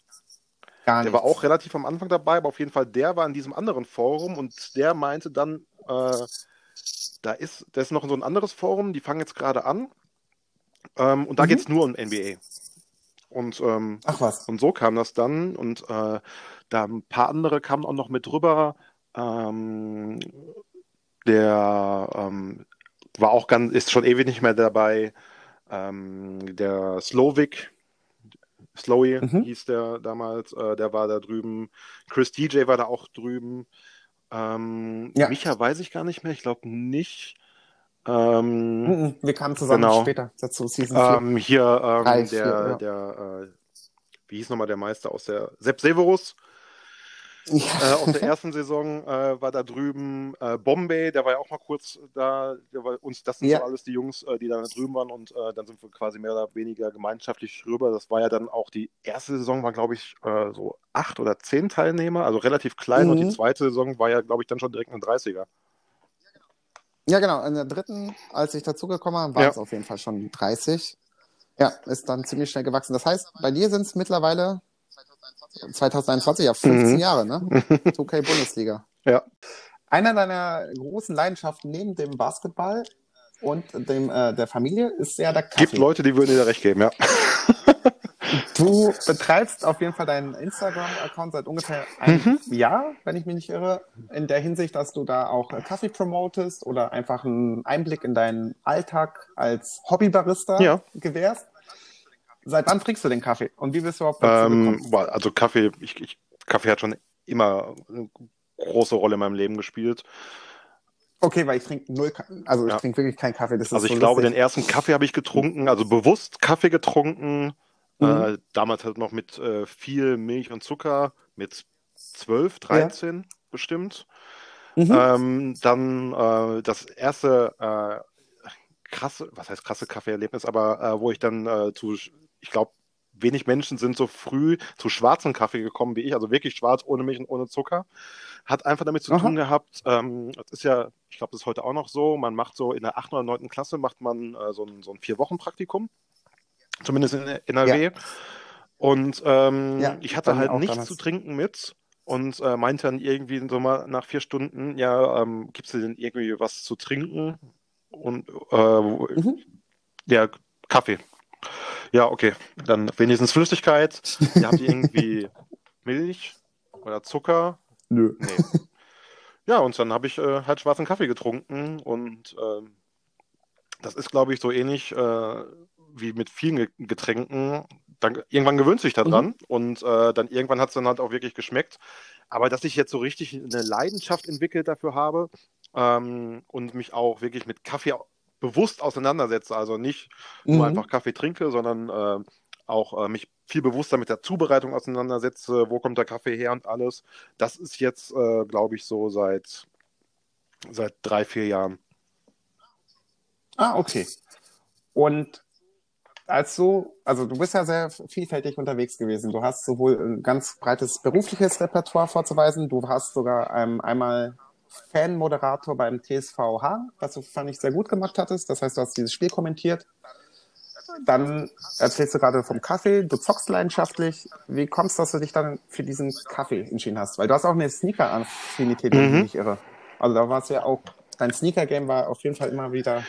Gar Der war auch relativ am Anfang dabei, aber auf jeden Fall der war in diesem anderen Forum und der meinte dann, äh, da ist, da ist noch so ein anderes Forum, die fangen jetzt gerade an ähm, und da Mhm. geht es nur um NBA. Und, ähm, Ach was. und so kam das dann und äh, da ein paar andere kamen auch noch mit drüber. Ähm, der ähm, war auch ganz, ist schon ewig nicht mehr dabei. Ähm, der Slovik, Slowy Mhm. hieß der damals, äh, der war da drüben. Chris DJ war da auch drüben. Ähm, Ja. Micha weiß ich gar nicht mehr, ich glaube nicht. Ähm, Mhm, Wir kamen zusammen Genau. später dazu, Season 4. ähm, hier ähm, Drei, der, ja. der äh, wie hieß nochmal der Meister aus der Sepp Severus äh, ja. aus der ersten Saison äh, war da drüben. Äh, Bombay, der war ja auch mal kurz da. Der war uns, das sind Ja. so alles die Jungs, äh, die da drüben waren und äh, dann sind wir quasi mehr oder weniger gemeinschaftlich rüber. Das war ja dann auch die erste Saison, war glaube ich äh, so acht oder zehn Teilnehmer, also relativ klein und Mhm. die zweite Saison war ja glaube ich dann schon direkt ein 30er. ja, genau. In der dritten, als ich dazugekommen war, waren Ja. es auf jeden Fall schon 30. Ja, ist dann ziemlich schnell gewachsen. Das heißt, bei dir sind es mittlerweile 2021, ja, 15 Mhm. Jahre, ne? *laughs* 2K Bundesliga. Ja. Einer deiner großen Leidenschaften neben dem Basketball und dem, äh, der Familie ist ja der Kaffee. Gibt Leute, die würden dir da recht geben, ja. *laughs* Du betreibst auf jeden Fall deinen Instagram-Account seit ungefähr einem Mhm. Jahr, wenn ich mich nicht irre, in der Hinsicht, dass du da auch äh, Kaffee promotest oder einfach einen Einblick in deinen Alltag als Hobbybarista Ja. gewährst. Seit wann trinkst du den Kaffee und wie bist du überhaupt dazu Ähm, gekommen? also Kaffee, ich, ich, Kaffee hat schon immer eine große Rolle in meinem Leben gespielt. Okay, weil ich trinke null, also ich Ja. trinke wirklich keinen Kaffee. Also ich so glaube, den lustig. ersten Kaffee habe ich getrunken, also bewusst Kaffee getrunken. Mhm. Äh, damals halt noch mit äh, viel Milch und Zucker, mit 12, 13 bestimmt. Mhm. Ähm, dann äh, das erste äh, krasse, was heißt krasse Kaffeeerlebnis, aber äh, wo ich dann äh, zu, ich glaube, wenig Menschen sind so früh zu schwarzen Kaffee gekommen wie ich, also wirklich schwarz, ohne Milch und ohne Zucker. Hat einfach damit zu Aha. tun gehabt, ähm, das ist ja, ich glaube, das ist heute auch noch so, man macht so in der 8. oder 9. Klasse macht man äh, so ein, so ein Vier-Wochen-Praktikum, zumindest in NRW. Und ähm, Ja, ich hatte halt nichts zu trinken mit und äh, meinte dann irgendwie so mal nach vier Stunden, ja, ähm, gibt's dir denn irgendwie was zu trinken? Und äh, Mhm. ja, Kaffee. Ja, okay. Dann wenigstens Flüssigkeit. Ihr habt irgendwie *laughs* Milch oder Zucker? Nö. Nee. Ja, und dann habe ich äh, halt schwarzen Kaffee getrunken und ähm, das ist, glaube ich, so ähnlich äh, wie mit vielen Ge- Getränken. Dann, irgendwann gewöhnt sich daran und äh, dann irgendwann hat es dann halt auch wirklich geschmeckt. Aber dass ich jetzt so richtig eine Leidenschaft entwickelt dafür habe ähm, und mich auch wirklich mit Kaffee bewusst auseinandersetze, also nicht nur Mhm. einfach Kaffee trinke, sondern äh, auch äh, mich viel bewusster mit der Zubereitung auseinandersetze, wo kommt der Kaffee her und alles. Das ist jetzt, äh, glaube ich, so seit, seit drei, vier Jahren. Ah, okay. Und als du, also du bist ja sehr vielfältig unterwegs gewesen. Du hast sowohl ein ganz breites berufliches Repertoire vorzuweisen, du hast sogar ähm, einmal Fanmoderator beim TSV Hagen, was du, fand ich, sehr gut gemacht hattest. Das heißt, du hast dieses Spiel kommentiert. Dann erzählst du gerade vom Kaffee, du zockst leidenschaftlich. Wie kommst du, dass du dich dann für diesen Kaffee entschieden hast? Weil du hast auch eine Sneaker-Affinität, wenn ich Mhm. mich nicht irre. Also da warst du ja auch, dein Sneaker-Game war auf jeden Fall immer wieder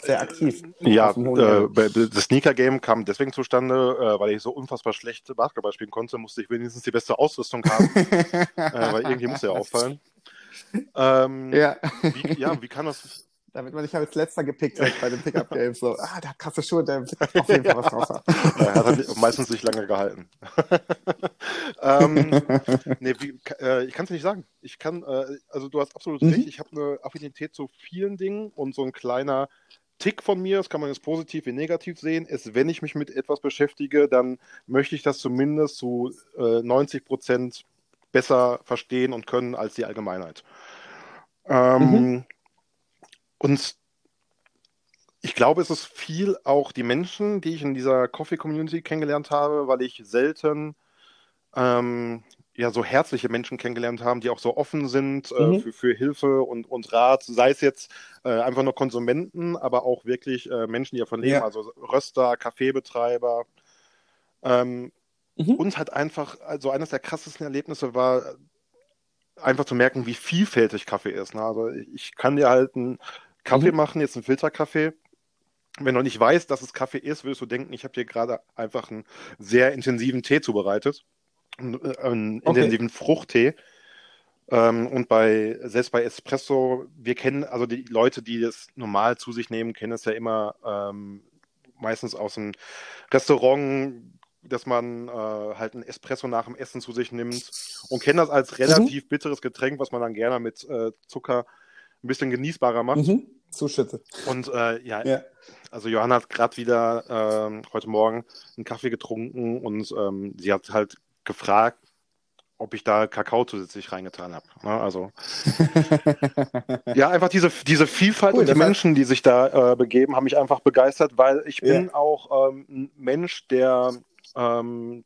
sehr aktiv. Ja, äh, das Sneaker-Game kam deswegen zustande, äh, weil ich so unfassbar schlecht Basketball spielen konnte, musste ich wenigstens die beste Ausrüstung haben, *laughs* äh, weil irgendwie muss ja *laughs* auffallen. Ähm, Ja. Wie, ja, wie kann das? *laughs* Damit man nicht als letzter gepickt hat bei den Pickup-Games. So, ah, der hat krasse Schuhe, der wird auf jeden Fall was drauf haben. *laughs* Er hat halt meistens nicht lange gehalten. *laughs* ähm, nee, wie, äh, ich kann es nicht sagen. Ich kann, äh, also du hast absolut Mhm. recht. Ich habe eine Affinität zu vielen Dingen und so ein kleiner Tick von mir, das kann man jetzt positiv wie negativ sehen, ist, wenn ich mich mit etwas beschäftige, dann möchte ich das zumindest zu äh, 90 Prozent besser verstehen und können als die Allgemeinheit. Ähm, Mhm. Und ich glaube, es ist viel auch die Menschen, die ich in dieser Coffee-Community kennengelernt habe, weil ich selten ähm, ja so herzliche Menschen kennengelernt habe, die auch so offen sind äh, Mhm. für, für Hilfe und, und Rat, sei es jetzt äh, einfach nur Konsumenten, aber auch wirklich äh, Menschen, die davon leben, Ja. also Röster, Kaffeebetreiber. Ähm, Mhm. Und halt einfach, also eines der krassesten Erlebnisse war, einfach zu merken, wie vielfältig Kaffee ist. Ne? Also ich kann dir halt einen Kaffee Mhm. machen, jetzt einen Filterkaffee. Wenn du nicht weißt, dass es Kaffee ist, würdest du denken, ich habe dir gerade einfach einen sehr intensiven Tee zubereitet. Einen, äh, einen Okay. intensiven Fruchttee. Ähm, und bei, selbst bei Espresso, wir kennen, also die Leute, die das normal zu sich nehmen, kennen es ja immer ähm, meistens aus dem Restaurant, dass man äh, halt ein Espresso nach dem Essen zu sich nimmt und kennen das als relativ bitteres Getränk, was man dann gerne mit äh, Zucker ein bisschen genießbarer macht. Mhm. Zuschütte. Und äh, ja, Ja. also Johanna hat gerade wieder ähm, heute Morgen einen Kaffee getrunken und ähm, sie hat halt gefragt, ob ich da Kakao zusätzlich reingetan habe. Ne? Also *laughs* ja, einfach diese, diese Vielfalt Cool, und die Menschen, die sich da äh, begeben, haben mich einfach begeistert, weil ich Ja. bin auch ähm, ein Mensch, der, ähm,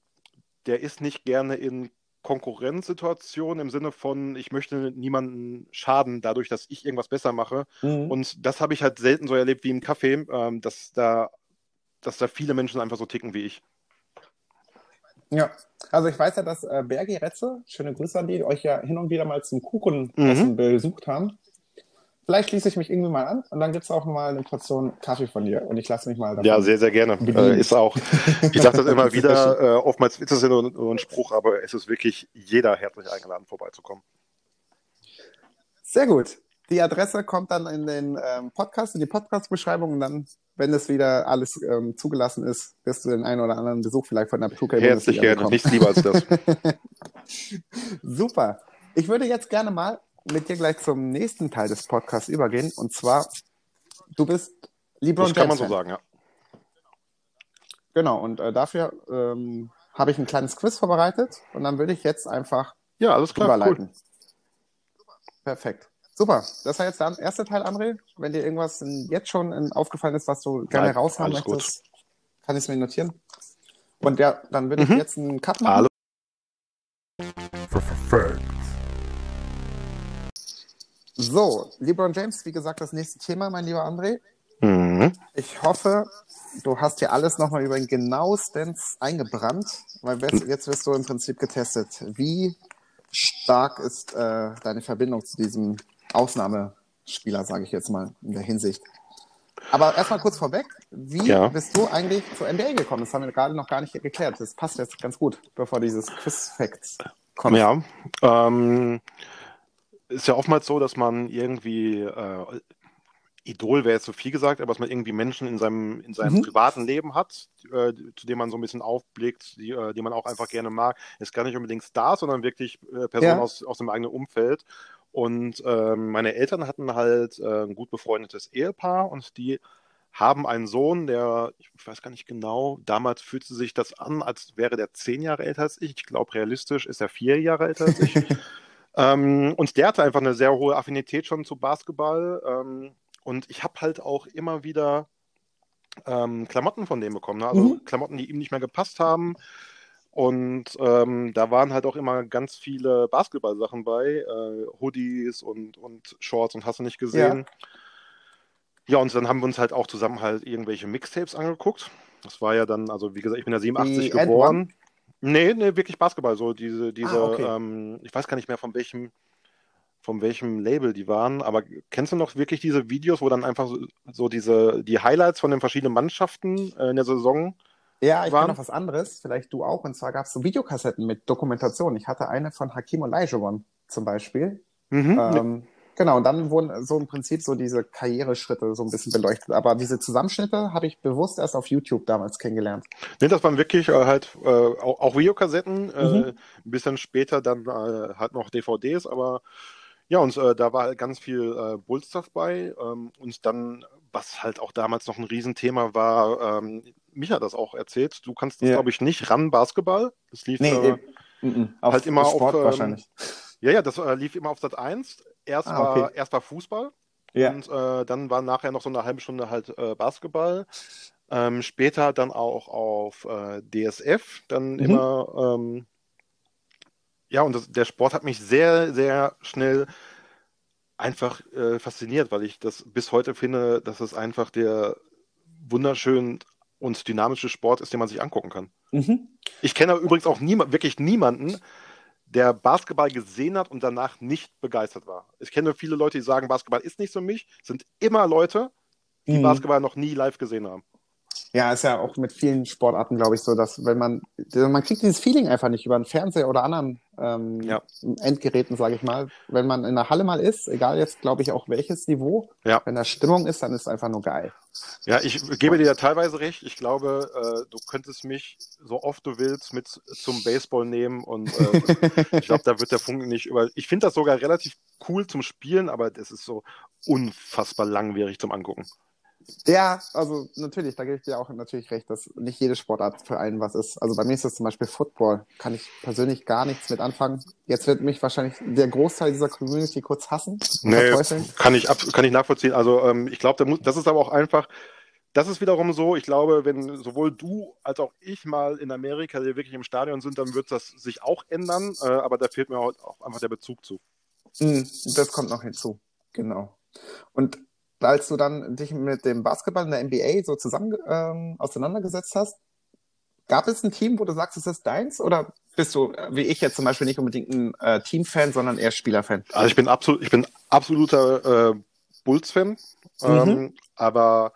der ist nicht gerne in Konkurrenzsituationen im Sinne von, ich möchte niemanden schaden dadurch, dass ich irgendwas besser mache. Mhm. Und das habe ich halt selten so erlebt wie im Café, ähm, dass da, dass da viele Menschen einfach so ticken wie ich. Ja, also ich weiß ja, dass äh, Bergi Retze, schöne Grüße an die, euch ja hin und wieder mal zum Kuchenessen besucht haben. Vielleicht schließe ich mich irgendwie mal an und dann gibt es auch mal eine Portion Kaffee von dir und ich lasse mich mal. Ja, sehr, sehr gerne. Bedienen. Äh, ist auch, *laughs* ich sage das immer wieder, äh, oftmals ist es ja nur, nur ein Spruch, aber es ist wirklich jeder herzlich eingeladen, vorbeizukommen. Sehr gut. Die Adresse kommt dann in den ähm, Podcast, in die Podcast-Beschreibung und dann, wenn es wieder alles ähm, zugelassen ist, wirst du den einen oder anderen Besuch vielleicht von der 2K Herzlich gerne, bekommen. nichts lieber als das. *laughs* Super. Ich würde jetzt gerne mal mit dir gleich zum nächsten Teil des Podcasts übergehen. Und zwar, du bist LeBron Das kann man James. so Fan. sagen, ja. Genau, und äh, dafür ähm, habe ich ein kleines Quiz vorbereitet und dann würde ich jetzt einfach Ja, alles klar, cool. überleiten. Perfekt. Super. Das war jetzt der erste Teil, André. Wenn dir irgendwas in- jetzt schon in, aufgefallen ist, was du gerne Nein, raushaben alles gut. möchtest, kann ich es mir notieren. Und ja, dann würde ich Mhm. jetzt einen Cut machen. Alles So, LeBron James, wie gesagt, das nächste Thema, mein lieber André. Mhm. Ich hoffe, du hast hier alles nochmal über den genauestens eingebrannt, weil jetzt, jetzt wirst du im Prinzip getestet. Wie stark ist äh, deine Verbindung zu diesem Ausnahmespieler, sage ich jetzt mal, in der Hinsicht? Aber erstmal kurz vorweg, wie Ja. bist du eigentlich zur NBA gekommen? Das haben wir gerade noch gar nicht geklärt. Das passt jetzt ganz gut, bevor dieses Quiz-Facts kommt. Ja, ähm, ist ja oftmals so, dass man irgendwie, äh, Idol wäre jetzt so viel gesagt, aber dass man irgendwie Menschen in seinem, in seinem Mhm. privaten Leben hat, äh, zu denen man so ein bisschen aufblickt, die, äh, die man auch einfach gerne mag. Ist gar nicht unbedingt Stars, sondern wirklich äh, Personen Ja. aus, aus dem eigenen Umfeld. Und ähm, meine Eltern hatten halt äh, ein gut befreundetes Ehepaar und die haben einen Sohn, der, ich weiß gar nicht genau, damals fühlte sich das an, als wäre der zehn Jahre älter als ich. Ich glaube, realistisch ist er vier Jahre älter als ich. *laughs* ähm, und der hatte einfach eine sehr hohe Affinität schon zu Basketball. Ähm, und ich habe halt auch immer wieder ähm, Klamotten von dem bekommen. Ne? Also Mhm. Klamotten, die ihm nicht mehr gepasst haben. Und ähm, da waren halt auch immer ganz viele Basketball-Sachen bei, äh, Hoodies und, und Shorts und hast du nicht gesehen. Ja. und dann haben wir uns halt auch zusammen halt irgendwelche Mixtapes angeguckt. Das war ja dann, also wie gesagt, ich bin ja 87 Die geboren. Nee, nee, wirklich Basketball, so diese, diese, Ah, okay. ähm, ich weiß gar nicht mehr von welchem von welchem Label die waren, aber kennst du noch wirklich diese Videos, wo dann einfach so, so diese, die Highlights von den verschiedenen Mannschaften äh, in der Saison? Ja, ich kenne noch was anderes, vielleicht du auch. Und zwar gab es so Videokassetten mit Dokumentation. Ich hatte eine von Hakim Olajuwon zum Beispiel. Mhm. Ähm, genau, und dann wurden so im Prinzip so diese Karriereschritte so ein bisschen beleuchtet. Aber diese Zusammenschnitte habe ich bewusst erst auf YouTube damals kennengelernt. Nee, das waren wirklich äh, halt äh, auch, auch Videokassetten, äh, Mhm. ein bisschen später dann äh, halt noch DVDs, aber ja, und äh, da war halt ganz viel äh, Bullstuff bei ähm, und dann, was halt auch damals noch ein Riesenthema war, ähm, mich hat das auch erzählt, du kannst das Ja. glaube ich nicht ran, Basketball, das lief Nee, mhm. auf halt immer Sport auf, ähm, wahrscheinlich. ja, ja, das lief immer auf Sat 1, erst, Ah, war, okay. erst war Fußball Ja. und äh, dann war nachher noch so eine halbe Stunde halt äh, Basketball. Ähm, später dann auch auf äh, DSF, dann Mhm. immer. Ähm, ja, und das, der Sport hat mich sehr, sehr schnell einfach äh, fasziniert, weil ich das bis heute finde, dass es einfach der wunderschön und dynamische Sport ist, den man sich angucken kann. Mhm. Ich kenne übrigens auch niemand, wirklich niemanden, der Basketball gesehen hat und danach nicht begeistert war. Ich kenne viele Leute, die sagen, Basketball ist nicht für mich. Sind immer Leute, die Mhm. Basketball noch nie live gesehen haben. Ja, ist ja auch mit vielen Sportarten, glaube ich, so, dass wenn man, man kriegt dieses Feeling einfach nicht über einen Fernseher oder anderen ähm, Ja. Endgeräten, sage ich mal. Wenn man in der Halle mal ist, egal jetzt, glaube ich, auch welches Niveau, Ja. wenn da Stimmung ist, dann ist es einfach nur geil. Ja, ich gebe dir ja teilweise recht. Ich glaube, äh, du könntest mich so oft du willst mit zum Baseball nehmen und äh, ich glaube, da wird der Funken nicht über. Ich finde das sogar relativ cool zum Spielen, aber das ist so unfassbar langwierig zum Angucken. Ja, also natürlich, da gebe ich dir auch natürlich recht, dass nicht jede Sportart für einen was ist. Also bei mir ist das zum Beispiel Football. Kann ich persönlich gar nichts mit anfangen. Jetzt wird mich wahrscheinlich der Großteil dieser Community kurz hassen. Nee, kann ich, ab, kann ich nachvollziehen. Also ähm, ich glaube, da das ist aber auch einfach, das ist wiederum so, ich glaube, wenn sowohl du als auch ich mal in Amerika wirklich im Stadion sind, dann wird das sich auch ändern, äh, aber da fehlt mir auch auch einfach der Bezug zu. Mm, Das kommt noch hinzu. Genau. Und als du dann dich mit dem Basketball in der NBA so zusammen ähm, auseinandergesetzt hast, gab es ein Team, wo du sagst, es ist deins? Oder bist du, äh, wie ich jetzt zum Beispiel, nicht unbedingt ein äh, Teamfan, sondern eher Spielerfan? Also ich bin absolut, ich bin absoluter äh, Bulls-Fan, ähm, aber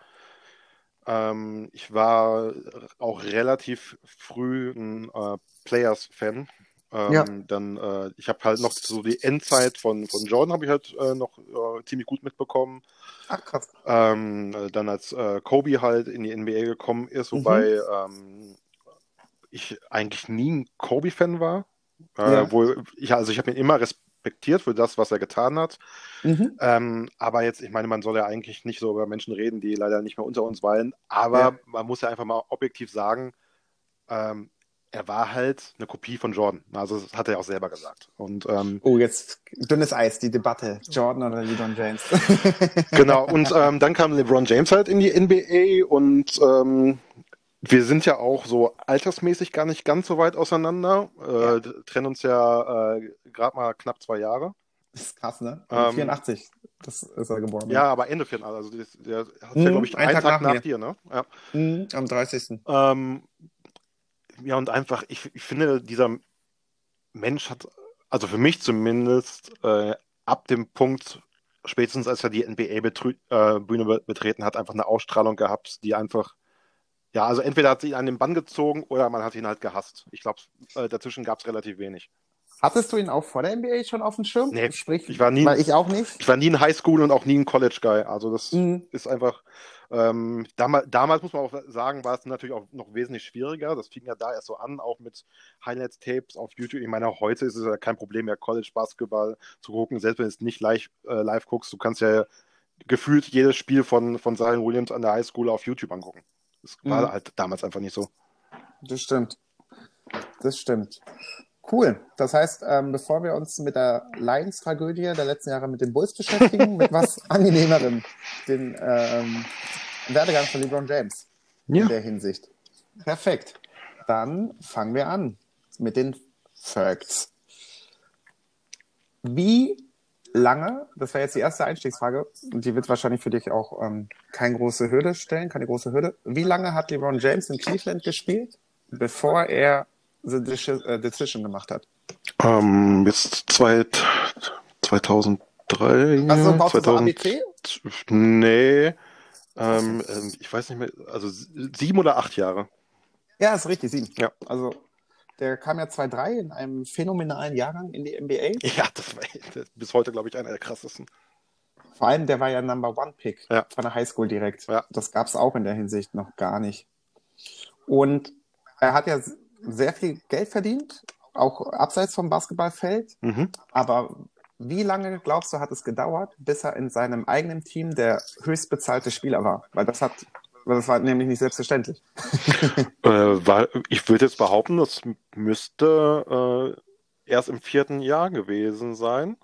ähm, ich war auch relativ früh ein äh, Players-Fan. Ähm, Ja. Dann, äh, ich habe halt noch so die Endzeit von, von Jordan habe ich halt äh, noch äh, ziemlich gut mitbekommen. Ach, krass. Ähm, äh, dann als äh, Kobe halt in die NBA gekommen ist, wobei ähm, ich eigentlich nie ein Kobe-Fan war. Äh, Ja. wo ich, also ich habe ihn immer respektiert für das, was er getan hat. Mhm. Ähm, aber jetzt, ich meine, man soll ja eigentlich nicht so über Menschen reden, die leider nicht mehr unter uns weilen. Aber Ja. man muss ja einfach mal objektiv sagen, ähm, er war halt eine Kopie von Jordan. Also das hat er auch selber gesagt. Und ähm, Oh, jetzt dünnes Eis, die Debatte. Jordan oder LeBron James? *laughs* Genau, und ähm, dann kam LeBron James halt in die NBA und ähm, wir sind ja auch so altersmäßig gar nicht ganz so weit auseinander. Äh, d- trennen uns ja äh, gerade mal knapp zwei Jahre. Das ist krass, ne? Ähm, 84, das ist er geboren. Ja, aber Ende 4. Also das, der hat Mhm, ja, glaube ich, einen einen Tag Tag, nach nach, dir, ne? Ja. Mhm, am 30. Ähm, ja, und einfach, ich, ich finde, dieser Mensch hat, also für mich zumindest, äh, ab dem Punkt, spätestens als er die NBA-Bühne be betreten hat, einfach eine Ausstrahlung gehabt, die einfach, ja, also entweder hat sie ihn an den Bann gezogen oder man hat ihn halt gehasst. Ich glaube, äh, dazwischen gab es relativ wenig. Hattest du ihn auch vor der NBA schon auf dem Schirm? Nee, Sprich, ich war nie- Weil ich auch nicht. Ich war nie ein Highschool und auch nie ein College-Guy. Also das Mhm. ist einfach, ähm, damals, damals muss man auch sagen, war es natürlich auch noch wesentlich schwieriger. Das fing ja da erst so an, auch mit Highlights-Tapes auf YouTube. Ich meine, heute ist es ja kein Problem mehr, College-Basketball zu gucken, selbst wenn du es nicht live, äh, live guckst. Du kannst ja gefühlt jedes Spiel von, von Zion Williams an der Highschool auf YouTube angucken. Das war Mhm. halt damals einfach nicht so. Das stimmt. Das stimmt. Cool. Das heißt, ähm, bevor wir uns mit der Lions-Tragödie der letzten Jahre mit den Bulls beschäftigen, mit was *laughs* angenehmerem, den ähm, Werdegang von LeBron James in der Hinsicht. Perfekt. Dann fangen wir an mit den Facts. Wie lange, das wäre jetzt die erste Einstiegsfrage, und die wird wahrscheinlich für dich auch ähm, keine große Hürde stellen, keine große Hürde. Wie lange hat LeBron James in Cleveland gespielt, bevor er The äh, Decision gemacht hat? Ähm, bis zwei, 2003. Also baust du so 2000 ABC? Nee. Ähm, ähm, ich weiß nicht mehr, also sieben oder acht Jahre. Ja, ist richtig, sieben. Ja. Also, der kam ja 2-3 in einem phänomenalen Jahrgang in die NBA. Ja, das war das bis heute, glaube ich, einer der krassesten. Vor allem, der war ja Number One Pick Ja. von der Highschool direkt. Ja. Das gab es auch in der Hinsicht noch gar nicht. Und er hat ja sehr viel Geld verdient, auch abseits vom Basketballfeld. Mhm. Aber wie lange glaubst du, hat es gedauert, bis er in seinem eigenen Team der höchstbezahlte Spieler war? Weil das hat, weil das war nämlich nicht selbstverständlich. *laughs* Äh, war, ich würde jetzt behaupten, das müsste äh, erst im vierten Jahr gewesen sein,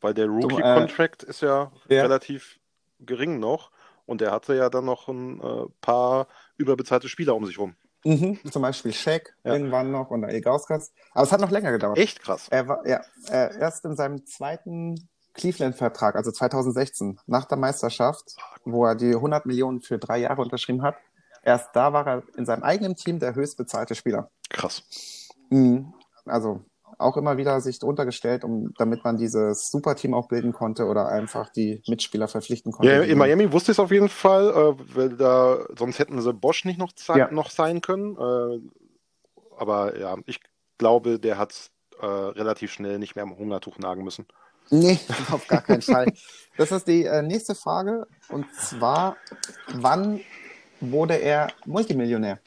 weil der Rookie-Contract ist ja, ja. relativ gering noch und er hatte ja dann noch ein äh, paar überbezahlte Spieler um sich rum. Mhm. Zum Beispiel Shaq Ja. irgendwann noch und Ilgauskas. Aber es hat noch länger gedauert. Echt krass. Er war ja er, erst in seinem zweiten Cleveland-Vertrag, also 2016, nach der Meisterschaft, wo er die 100 Millionen für drei Jahre unterschrieben hat. Erst da war er in seinem eigenen Team der höchstbezahlte Spieler. Krass. Mhm. Also auch immer wieder sich drunter gestellt, um, damit man dieses Superteam auch bilden konnte oder einfach die Mitspieler verpflichten konnte. Ja, in Miami wusste ich es auf jeden Fall, äh, weil da, sonst hätten sie Bosch nicht noch, Ja. noch sein können. Äh, aber ja, ich glaube, der hat äh, relativ schnell nicht mehr am Hungertuch nagen müssen. Nee, *laughs* auf gar keinen Fall. Das ist die äh, nächste Frage. Und zwar, wann wurde er Multimillionär?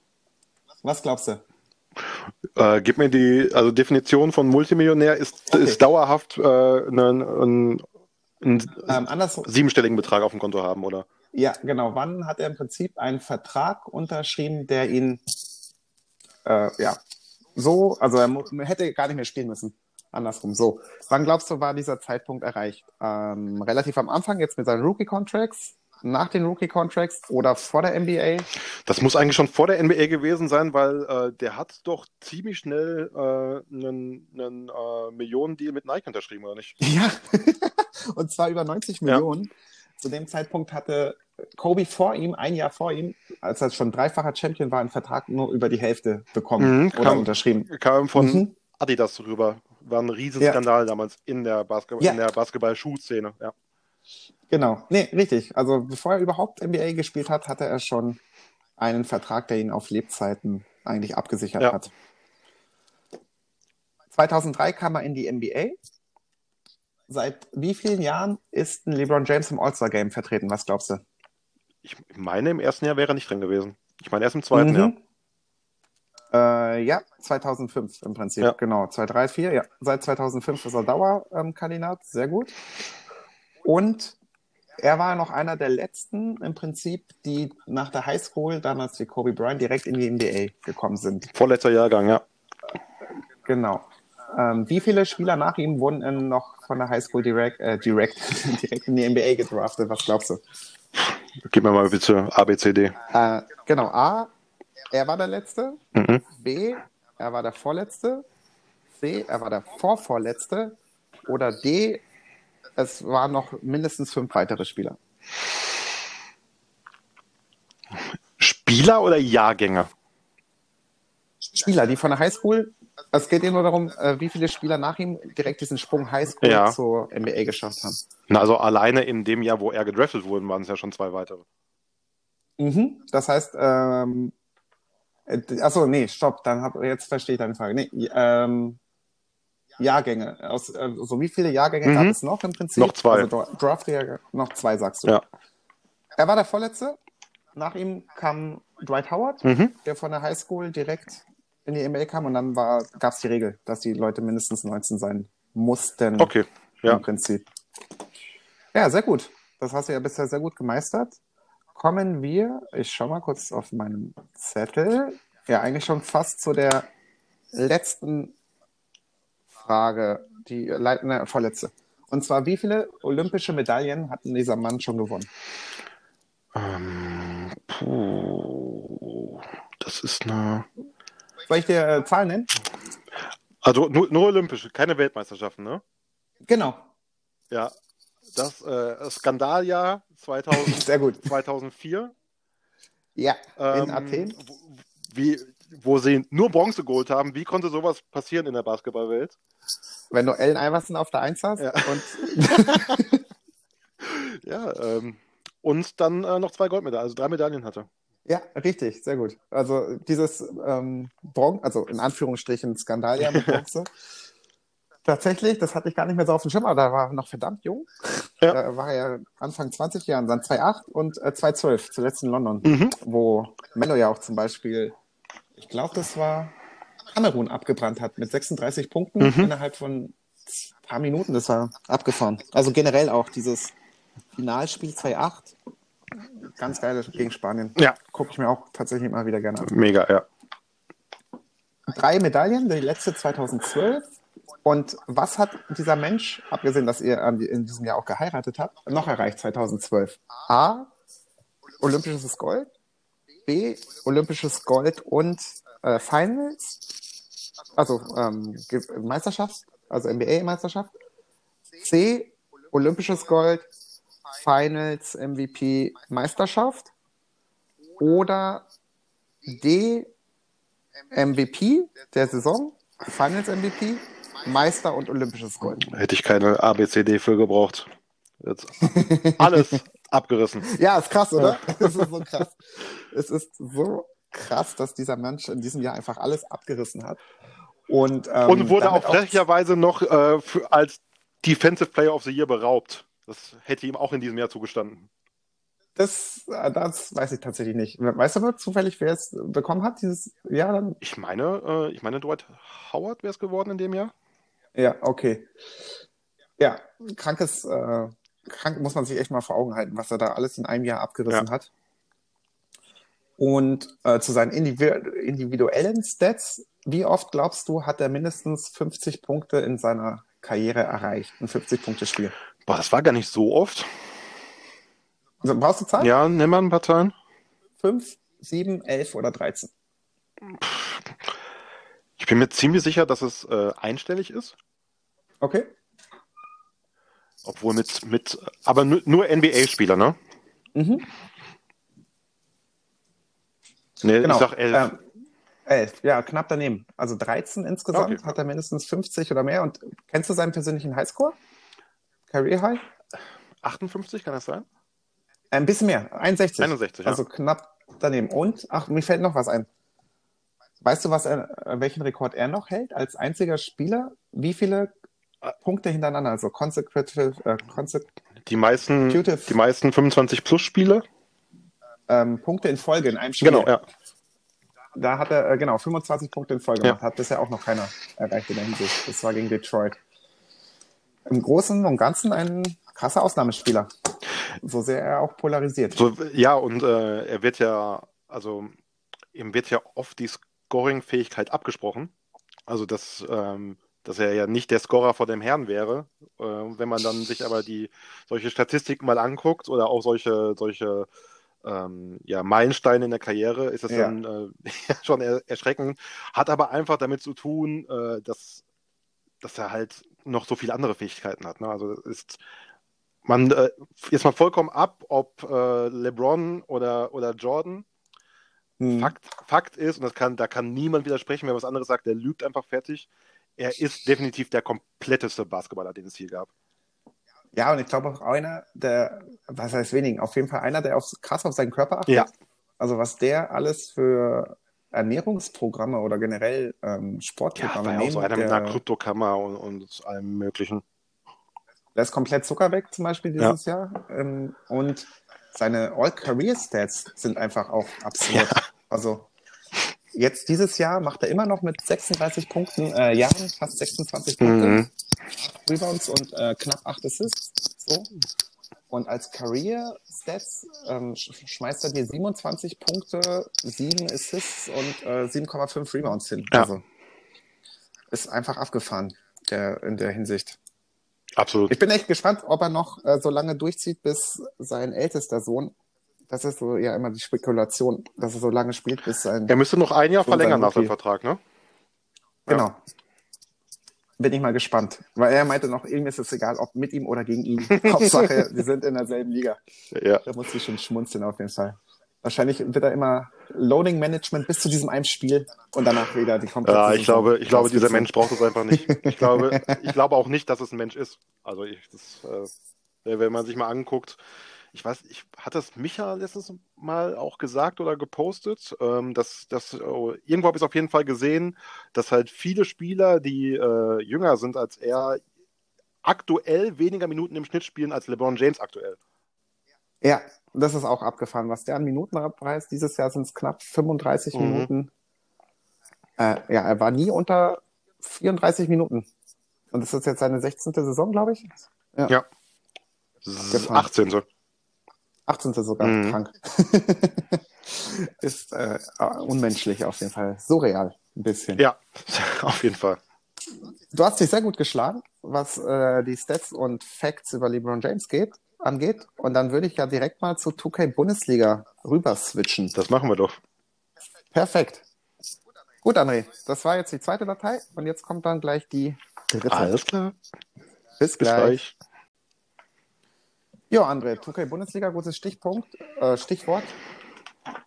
Was glaubst du? Äh, gib mir die, also Definition von Multimillionär ist, Okay. ist dauerhaft äh, einen, einen, einen Ähm, siebenstelligen Betrag auf dem Konto haben, oder? Ja, genau. Wann hat er im Prinzip einen Vertrag unterschrieben, der ihn, äh, ja, so, also er hätte gar nicht mehr spielen müssen. Andersrum, so. Wann glaubst du, war dieser Zeitpunkt erreicht? Ähm, relativ am Anfang, jetzt mit seinen Rookie-Contracts, nach den Rookie-Contracts oder vor der NBA? Das muss eigentlich schon vor der NBA gewesen sein, weil äh, der hat doch ziemlich schnell äh, einen, einen äh, Millionen-Deal mit Nike unterschrieben, oder nicht? *laughs* Ja, und zwar über 90 Ja. Millionen. Zu dem Zeitpunkt hatte Kobe vor ihm, ein Jahr vor ihm, als er schon dreifacher Champion war, einen Vertrag nur über die Hälfte bekommen Mhm, oder kam- unterschrieben. Kam von Mhm. Adidas rüber. War ein Riesenskandal damals in der, Basket Ja. in der Basketball-Schuhszene. Ja. Genau, nee, richtig. Also bevor er überhaupt NBA gespielt hat, hatte er schon einen Vertrag, der ihn auf Lebzeiten eigentlich abgesichert Ja. hat. 2003 kam er in die NBA. Seit wie vielen Jahren ist ein LeBron James im All-Star-Game vertreten? Was glaubst du? Ich meine, im ersten Jahr wäre er nicht drin gewesen. Ich meine, erst im zweiten Jahr. Mhm. Äh, ja, 2005 im Prinzip, Ja. genau. 2003, ja. Seit 2005 ist er Dauerkandidat, sehr gut. Und er war noch einer der letzten im Prinzip, die nach der Highschool, damals wie Kobe Bryant, direkt in die NBA gekommen sind. Vorletzter Jahrgang, ja. Genau. Ähm, wie viele Spieler nach ihm wurden denn noch von der Highschool direkt, äh, direkt, *laughs* direkt in die NBA gedraftet? Was glaubst du? Gib mir mal bitte ABCD. Äh, genau, A, er war der Letzte. Mhm. B, er war der Vorletzte. C, er war der Vorvorletzte. Oder D, es waren noch mindestens fünf weitere Spieler. Spieler oder Jahrgänge? Spieler, die von der Highschool, es geht eben nur darum, äh, wie viele Spieler nach ihm direkt diesen Sprung Highschool Ja. zur NBA geschafft haben. Na, also alleine in dem Jahr, wo er gedraftet wurde, waren es ja schon zwei weitere. Mhm. Das heißt, ähm, äh, achso, nee, stopp, dann hab, jetzt verstehe ich deine Frage. Nee, ähm, Jahrgänge. Aus, äh, so wie viele Jahrgänge Mhm. gab es noch im Prinzip? Noch zwei. Also Dra- Draft-Jahrgänge, noch zwei, sagst du. Ja. Er war der Vorletzte. Nach ihm kam Dwight Howard, Mhm. der von der Highschool direkt in die NBA kam. Und dann gab es die Regel, dass die Leute mindestens 19 sein mussten. Okay, ja. Im Prinzip. Ja, sehr gut. Das hast du ja bisher sehr gut gemeistert. Kommen wir, ich schau mal kurz auf meinen Zettel. Ja, eigentlich schon fast zu der letzten Frage, die leitende vorletzte. Und zwar, wie viele olympische Medaillen hat dieser Mann schon gewonnen? Ähm, puh, das ist eine. Soll ich dir äh, Zahlen nennen? Also nur, nur olympische, keine Weltmeisterschaften, ne? Genau. Ja. Das äh, Skandaljahr *laughs* 2000, Sehr gut. 2004. Ja, in Ähm, Athen. Wie, wo sie nur Bronze geholt haben. Wie konnte sowas passieren in der Basketballwelt? Wenn du Ellen Iverson auf der Eins hast Ja. und *laughs* Ja, ähm, und dann äh, noch zwei Goldmedaillen, also drei Medaillen hatte. Ja, richtig, sehr gut. Also dieses ähm, Bron also in Anführungsstrichen Skandal ja mit Bronze. *laughs* Tatsächlich, das hatte ich gar nicht mehr so auf dem Schimmer, da war er noch verdammt jung. Ja. Da war er Anfang 20 Jahren, dann 2,8 und äh, 2,12, zuletzt in London, Mhm. wo Mello ja auch zum Beispiel, ich glaube, das war Kamerun abgebrannt hat mit 36 Punkten Mhm. innerhalb von ein paar Minuten. Das war abgefahren. Also generell auch dieses Finalspiel 2,8. Ganz geil gegen Spanien. Ja, Gucke ich mir auch tatsächlich immer wieder gerne an. mega, ja. Drei Medaillen, die letzte 2012. Und was hat dieser Mensch, abgesehen, dass ihr in diesem Jahr auch geheiratet habt, noch erreicht 2012? A. Olympisches Gold. B. Olympisches Gold und äh, Finals. Also ähm, Meisterschaft, also NBA-Meisterschaft. C. Olympisches Gold, Finals, MVP, Meisterschaft. Oder D. MVP der Saison, Finals MVP, Meister und Olympisches Gold. Hätte ich keine ABCD für gebraucht. Jetzt alles abgerissen. Ja, ist krass, oder? *laughs* Es ist so krass. Es ist so krass, dass dieser Mensch in diesem Jahr einfach alles abgerissen hat. Und, ähm, Und wurde auch damit frecherweise noch äh, für, als Defensive Player of the Year beraubt. Das hätte ihm auch in diesem Jahr zugestanden. Das, äh, das weiß ich tatsächlich nicht. Weißt du aber zufällig, wer es bekommen hat dieses Jahr dann? Ich meine, äh, ich meine, Dwight Howard wäre es geworden in dem Jahr. Ja, okay. Ja, krankes, äh, krank muss man sich echt mal vor Augen halten, was er da alles in einem Jahr abgerissen Ja. hat. Und äh, zu seinen individu individuellen Stats, wie oft glaubst du, hat er mindestens 50 Punkte in seiner Karriere erreicht? Ein 50-Punkte-Spiel. Boah, das war gar nicht so oft. Also, brauchst du Zahlen? Ja, nimm mal ein paar Zahlen. 5, 7, 11 oder 13? Ich bin mir ziemlich sicher, dass es äh, einstellig ist. Okay. Obwohl mit, mit aber nur, NBA-Spieler, ne? Mhm. Nee, Genau. ich sag elf. Ähm, 11, ja, knapp daneben. Also 13 insgesamt Okay. hat er mindestens 50 oder mehr. Und kennst du seinen persönlichen Highscore? Career High? 58, kann das sein? Ein bisschen mehr, 61. 61, ja. Also knapp daneben. Und, ach, mir fällt noch was ein. Weißt du, was er, äh, welchen Rekord er noch hält als einziger Spieler? Wie viele Punkte hintereinander? Also consecutive, äh, consecutive Die meisten, die meisten 25 plus Spiele. ähm, Punkte in Folge in einem Spiel. Genau, ja. Da hat er, äh, genau, 25 Punkte in Folge Ja. gemacht. Hat bisher auch noch keiner erreicht in der Hinsicht. Das war gegen Detroit. Im Großen und Ganzen ein krasser Ausnahmespieler. So sehr er auch polarisiert. So, ja, und äh, er wird ja, also ihm wird ja oft die Scoring-Fähigkeit abgesprochen. Also dass, ähm, dass er ja nicht der Scorer vor dem Herrn wäre. Äh, wenn man dann sich aber die solche Statistiken mal anguckt oder auch solche, solche ähm, ja, Meilensteine in der Karriere, ist das Ja. dann äh, *laughs* schon er erschreckend. Hat aber einfach damit zu tun, äh, dass, dass er halt noch so viele andere Fähigkeiten hat. Ne? Also ist man äh, jetzt mal vollkommen ab, ob äh, LeBron oder, oder Jordan. Hm. Fakt, Fakt ist, und das kann, da kann niemand widersprechen, wer was anderes sagt, der lügt einfach fertig. Er ist definitiv der kompletteste Basketballer, den es hier gab. Ja, und ich glaube auch einer, der, was heißt wenigen, auf jeden Fall einer, der auf, krass auf seinen Körper achtet. Ja. Also was der alles für Ernährungsprogramme oder generell ähm, Ja, Sportprogramme war ja auch so einer mit einer Kryptokammer und, und allem Möglichen. der ist komplett Zucker weg zum Beispiel dieses Jahr. Ähm, und seine All-Career-Stats sind einfach auch absurd. Also jetzt dieses Jahr macht er immer noch mit 36 Punkten, äh, Jahren fast 26 Punkte, Mhm. Rebounds und äh, knapp 8 Assists. So. Und als Career-Stats ähm, sch schmeißt er dir 27 Punkte, 7 Assists und äh, 7,5 Rebounds hin. Ja. Also ist einfach abgefahren der, in der Hinsicht. Absolut. Ich bin echt gespannt, ob er noch äh, so lange durchzieht, bis sein ältester Sohn, das ist so ja immer die Spekulation, dass er so lange spielt, bis sein. Er müsste noch ein Jahr verlängern nach dem. Vertrag, ne? Genau. Bin ich mal gespannt. Weil er meinte noch, ihm ist es egal, ob mit ihm oder gegen ihn. *laughs* Hauptsache, wir sind in derselben Liga. Ja. Da muss ich schon schmunzeln auf jeden Fall. Wahrscheinlich wird er immer Loading Management bis zu diesem einen Spiel und danach wieder die komplette Ja, ich Saison glaube, ich glaube, dieser. Mensch braucht es einfach nicht. Ich glaube, *laughs* ich glaube auch nicht, dass es ein Mensch ist. Also ich, das, äh, wenn man sich mal anguckt, ich weiß, ich hat das Micha letztes Mal auch gesagt oder gepostet, ähm, dass, dass oh, irgendwo habe ich es auf jeden Fall gesehen, dass halt viele Spieler, die äh, jünger sind als er, aktuell weniger Minuten im Schnitt spielen als LeBron James aktuell. Ja, das ist auch abgefahren. Was der an Minuten abreißt, dieses Jahr sind es knapp 35 Mhm. Minuten. Äh, ja, er war nie unter 34 Minuten. Und das ist jetzt seine 16. Saison, glaube ich. Ja. Abgefahren. 18. so. 18. sogar, Mhm. krank. *laughs* ist äh, unmenschlich auf jeden Fall. Surreal, ein bisschen. Ja, *laughs* auf jeden Fall. Du hast dich sehr gut geschlagen, was äh, die Stats und Facts über LeBron James geht, angeht. Und dann würde ich ja direkt mal zu 2K Bundesliga rüber switchen. Das machen wir doch. Perfekt. Gut, André, das war jetzt die zweite Datei und jetzt kommt dann gleich die dritte. Alles klar. Bis Bis gleich. Ja, André, 2K Bundesliga, gutes Stichpunkt, äh, Stichwort.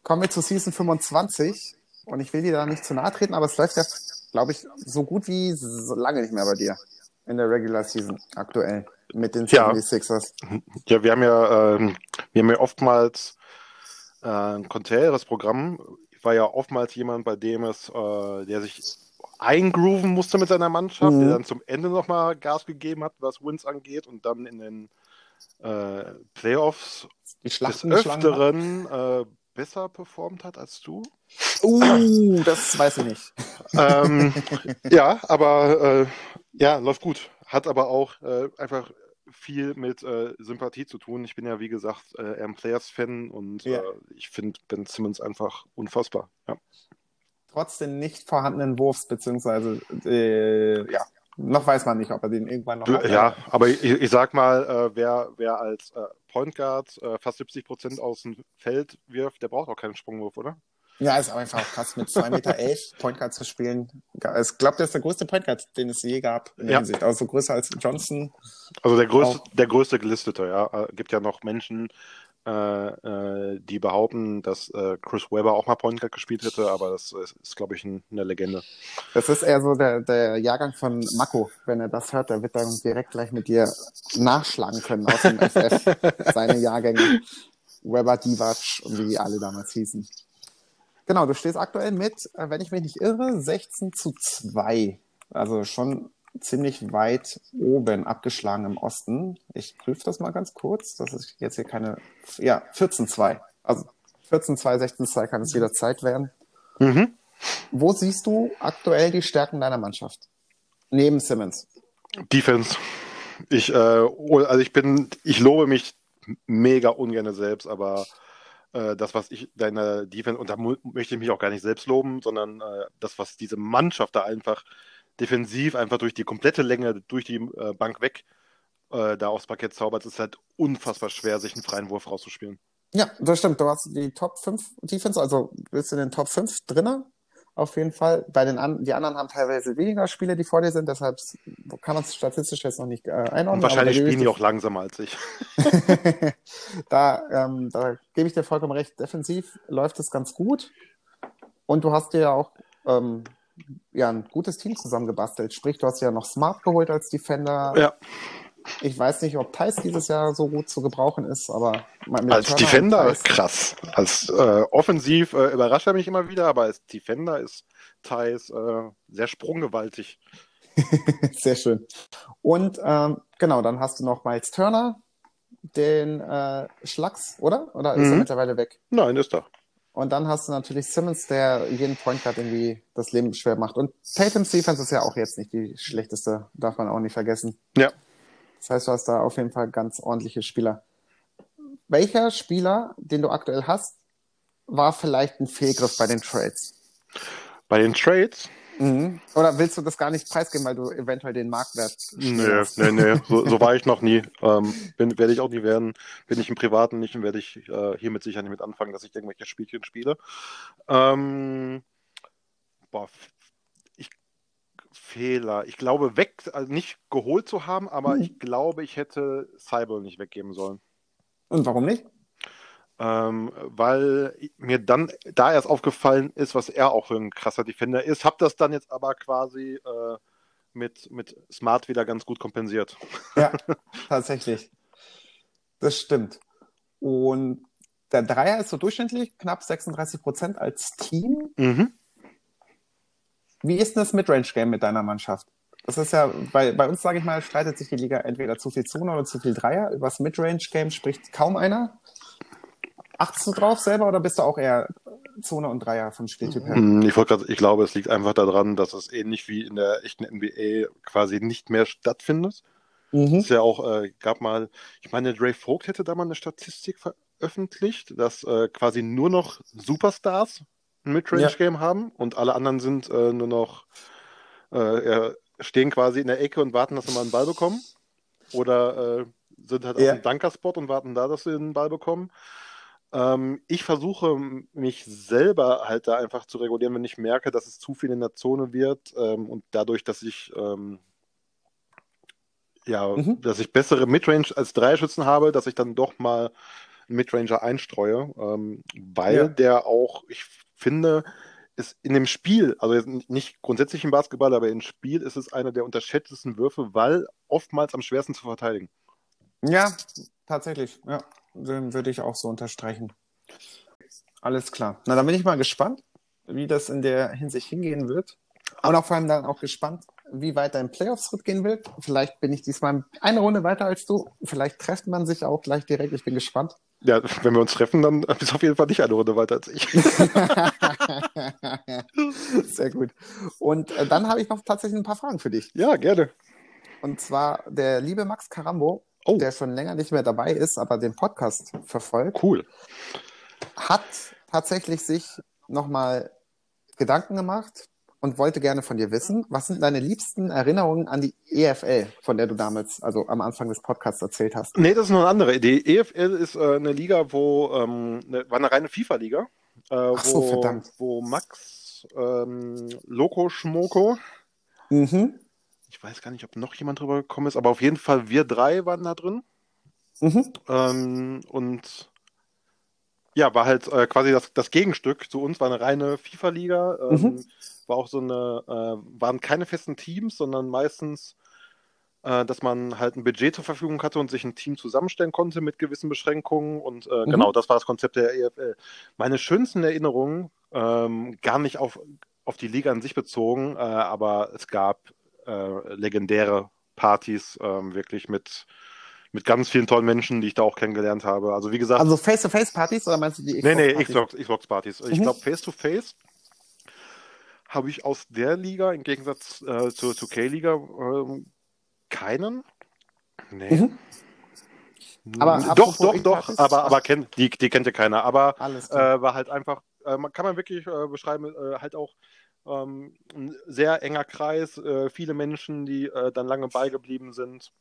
Kommen wir zu Season 25 und ich will dir da nicht zu nahe treten, aber es läuft ja, glaube ich, so gut wie so lange nicht mehr bei dir in der Regular Season aktuell mit den Ja. 76ers. *laughs* Ja, wir haben ja, ähm, wir haben ja oftmals äh, ein konträres Programm. Ich war ja oftmals jemand, bei dem es, äh, der sich eingrooven musste mit seiner Mannschaft, Mhm. der dann zum Ende nochmal Gas gegeben hat, was Wins angeht und dann in den äh, Playoffs des. Öfteren äh, besser performt hat als du. Uh, das weiß ich nicht. ähm, *laughs* ja, aber äh, ja, läuft gut. Hat aber auch äh, einfach viel mit äh, Sympathie zu tun. Ich bin ja, wie gesagt, äh, eher ein Players-Fan und Ja. äh, ich finde Ben Simmons einfach unfassbar. Ja. Trotz den nicht vorhandenen Wurfs, beziehungsweise, äh, ja, noch weiß man nicht, ob er den irgendwann noch hat. ja, aber ich, ich sag mal, äh, wer, wer als äh, Point Guard äh, fast 70 Prozent aus dem Feld wirft, der braucht auch keinen Sprungwurf, oder? Ja, ist einfach krass, mit 2,11 Meter *laughs* elf Point Guard zu spielen. Ich glaube, der ist der größte Point Guard, den es je gab in der Ja. Hinsicht. Also größer als Johnson. Also der größte, Auch. der größte Gelistete, ja. Äh, gibt ja noch Menschen, äh, äh, die behaupten, dass äh, Chris Webber auch mal Point Guard gespielt hätte, aber das ist, ist glaube ich, ein, eine Legende. Das ist eher so der, der Jahrgang von Mako. Wenn er das hört, der wird dann direkt gleich mit dir nachschlagen können aus dem FF. *laughs* Seine Jahrgänge. Weber, Divac und wie die alle damals hießen. Genau, du stehst aktuell mit, äh, wenn ich mich nicht irre, 16 zu 2. Also schon ziemlich weit oben abgeschlagen im Osten. Ich prüfe das mal ganz kurz. Das ist jetzt hier keine. Ja, 14-2. Also 14-2, 16-2 kann es jederzeit werden. Mhm. Wo siehst du aktuell die Stärken deiner Mannschaft? Neben Simmons. Defense. Ich, äh, also ich bin, ich lobe mich mega ungern selbst, aber äh, das, was ich deine Defense, und da möchte ich mich auch gar nicht selbst loben, sondern äh, das, was diese Mannschaft da einfach defensiv einfach durch die komplette Länge, durch die äh, Bank weg äh, da aufs Parkett zaubert, ist halt unfassbar schwer, sich einen freien Wurf rauszuspielen. Ja, das stimmt. Du hast die Top 5 Defense, also bist in den Top 5 drinne. Auf jeden Fall. Bei den an, die anderen haben teilweise weniger Spiele, die vor dir sind, deshalb kann man es statistisch jetzt noch nicht äh, einordnen. Und wahrscheinlich spielen die auch langsamer als ich. ich, *laughs* da, ähm, da gebe ich dir vollkommen recht. Defensiv läuft es ganz gut. Und du hast dir ja auch ähm, ja, ein gutes Team zusammengebastelt. Sprich, du hast ja noch Smart geholt als Defender. Ja, Ich weiß nicht, ob Thais dieses Jahr so gut zu gebrauchen ist, aber als Turner Defender krass. Als äh, offensiv äh, überrascht er mich immer wieder, aber als Defender ist Thais äh, sehr sprunggewaltig. *laughs* Sehr schön. Und ähm, genau, dann hast du noch Miles Turner, den äh, Schlags, oder? Oder ist er Mhm. mittlerweile weg? Nein, ist da. Und dann hast du natürlich Simmons, der jeden Point Guard irgendwie das Leben schwer macht. Und Tatum's Defense ist ja auch jetzt nicht die schlechteste, darf man auch nicht vergessen. Ja. Das heißt, du hast da auf jeden Fall ganz ordentliche Spieler. Welcher Spieler, den du aktuell hast, war vielleicht ein Fehlgriff bei den Trades? Bei den Trades? Mhm. Oder willst du das gar nicht preisgeben, weil du eventuell den Marktwert Nee, nee, nee, *laughs* so, so war ich noch nie. Ähm, bin, werde ich auch nie werden. Bin ich im Privaten nicht und werde ich äh, hiermit sicher nicht mit anfangen, dass ich irgendwelche Spielchen spiele. Ähm, boah, ich, Fehler. Ich glaube, weg, also nicht geholt zu haben, aber Mhm. ich glaube, ich hätte Cyber nicht weggeben sollen. Und warum nicht? Ähm, weil mir dann da erst aufgefallen ist, was er auch für ein krasser Defender ist. Hab das dann jetzt aber quasi äh, mit, mit Smart wieder ganz gut kompensiert. Ja, *laughs* tatsächlich. Das stimmt. Und der Dreier ist so durchschnittlich knapp 36 Prozent als Team. Mhm. Wie ist denn das Midrange-Game mit deiner Mannschaft? Das ist ja, bei, bei uns, sage ich mal, streitet sich die Liga entweder zu viel Zone oder zu viel Dreier. Über das Midrange-Game spricht kaum einer. Achtest du drauf selber oder bist du auch eher Zone und Dreier vom Spieltyp her? Mm, Ich, wollte grad, ich glaube, es liegt einfach daran, dass es ähnlich wie in der echten NBA quasi nicht mehr stattfindet. Mhm. ist ja auch, äh, gab mal, ich meine, Dre Vogt hätte da mal eine Statistik veröffentlicht, dass äh, quasi nur noch Superstars ein Midrange-Game haben und alle anderen sind äh, nur noch, äh, ja, stehen quasi in der Ecke und warten, dass sie mal einen Ball bekommen. Oder äh, sind halt Ja. auf dem Dunker-Spot und warten da, dass sie einen Ball bekommen. Ähm, ich versuche mich selber halt da einfach zu regulieren, wenn ich merke, dass es zu viel in der Zone wird ähm, und dadurch, dass ich ähm, ja, Mhm. dass ich bessere Midrange als Dreierschützen habe, dass ich dann doch mal einen Midranger einstreue, ähm, weil Ja. der auch, ich finde, ist in dem Spiel, also nicht grundsätzlich im Basketball, aber im Spiel ist es einer der unterschätztesten Würfe, weil oftmals am schwersten zu verteidigen. Ja, tatsächlich. Ja, würde ich auch so unterstreichen. Alles klar. Na, dann bin ich mal gespannt, wie das in der Hinsicht hingehen wird. Und auch vor allem dann auch gespannt, wie weit dein Playoffs-Schritt gehen wird. Vielleicht bin ich diesmal eine Runde weiter als du. Vielleicht trefft man sich auch gleich direkt. Ich bin gespannt. Ja, wenn wir uns treffen, dann *laughs* bist du auf jeden Fall nicht eine Runde weiter als ich. *laughs* Sehr gut. Und äh, dann habe ich noch tatsächlich ein paar Fragen für dich. ja, gerne. Und zwar der liebe Max Carambo, Oh. der schon länger nicht mehr dabei ist, aber den Podcast verfolgt. Cool. hat tatsächlich sich nochmal Gedanken gemacht und wollte gerne von dir wissen, was sind deine liebsten Erinnerungen an die EFL, von der du damals, also am Anfang des Podcasts erzählt hast? Nee, das ist noch eine andere Idee. EFL ist äh, eine Liga, wo, ähm, ne, war eine reine FIFA-Liga, äh, so, wo, verdammt. wo Max, ähm, Loco Schmoko, Mhm. Ich weiß gar nicht, ob noch jemand drüber gekommen ist, aber auf jeden Fall wir drei waren da drin. Mhm. Ähm, und ja, war halt äh, quasi das, das Gegenstück zu uns, war eine reine FIFA-Liga. Ähm, Mhm. War auch so eine, äh, waren keine festen Teams, sondern meistens, äh, dass man halt ein Budget zur Verfügung hatte und sich ein Team zusammenstellen konnte mit gewissen Beschränkungen. Und äh, Mhm. genau, das war das Konzept der EFL. Meine schönsten Erinnerungen, ähm, gar nicht auf, auf die Liga an sich bezogen, äh, aber es gab äh, legendäre Partys, ähm, wirklich mit mit ganz vielen tollen Menschen, die ich da auch kennengelernt habe. Also wie gesagt, Also Face-to-Face-Partys oder meinst du die nee, nee, Xbox-Partys? Xbox, Xbox-Partys. Ich Mhm. glaube, Face-to-Face habe ich aus der Liga im Gegensatz äh, zur, zur K-Liga ähm, keinen. Nee. Mhm. Aber doch, doch, doch, aber, aber kennt, die, die kennt ja keiner. Aber äh, war halt einfach, äh, kann man wirklich äh, beschreiben, äh, halt auch ähm, ein sehr enger Kreis, äh, viele Menschen, die äh, dann lange beigeblieben sind.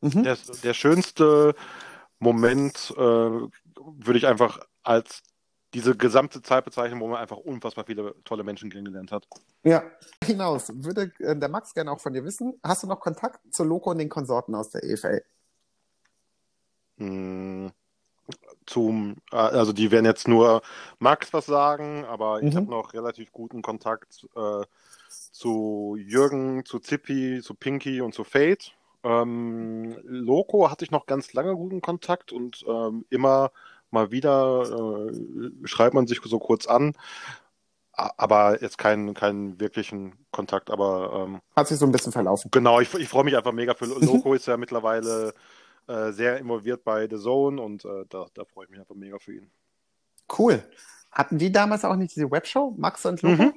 Mhm. Der, der schönste Moment äh, würde ich einfach als diese gesamte Zeit bezeichnen, wo man einfach unfassbar viele tolle Menschen kennengelernt hat. Ja, hinaus. Würde äh, der Max gerne auch von dir wissen, hast du noch Kontakt zu Loco und den Konsorten aus der EFL? Hm, Zum, äh, also die werden jetzt nur Max was sagen, aber ich Mhm. habe noch relativ guten Kontakt äh, zu Jürgen, zu Zippi, zu Pinky und zu Fate. Ähm, Loco hatte ich noch ganz lange guten Kontakt und ähm, immer mal wieder äh, schreibt man sich so kurz an, aber jetzt keinen, keinen wirklichen Kontakt, aber ähm, Hat sich so ein bisschen verlaufen. Genau, ich, ich freue mich einfach mega für *laughs* Loco, ist ja mittlerweile äh, sehr involviert bei The Zone und äh, da, da freue ich mich einfach mega für ihn. Cool. Hatten die damals auch nicht diese Webshow, Max und Loco, Mhm.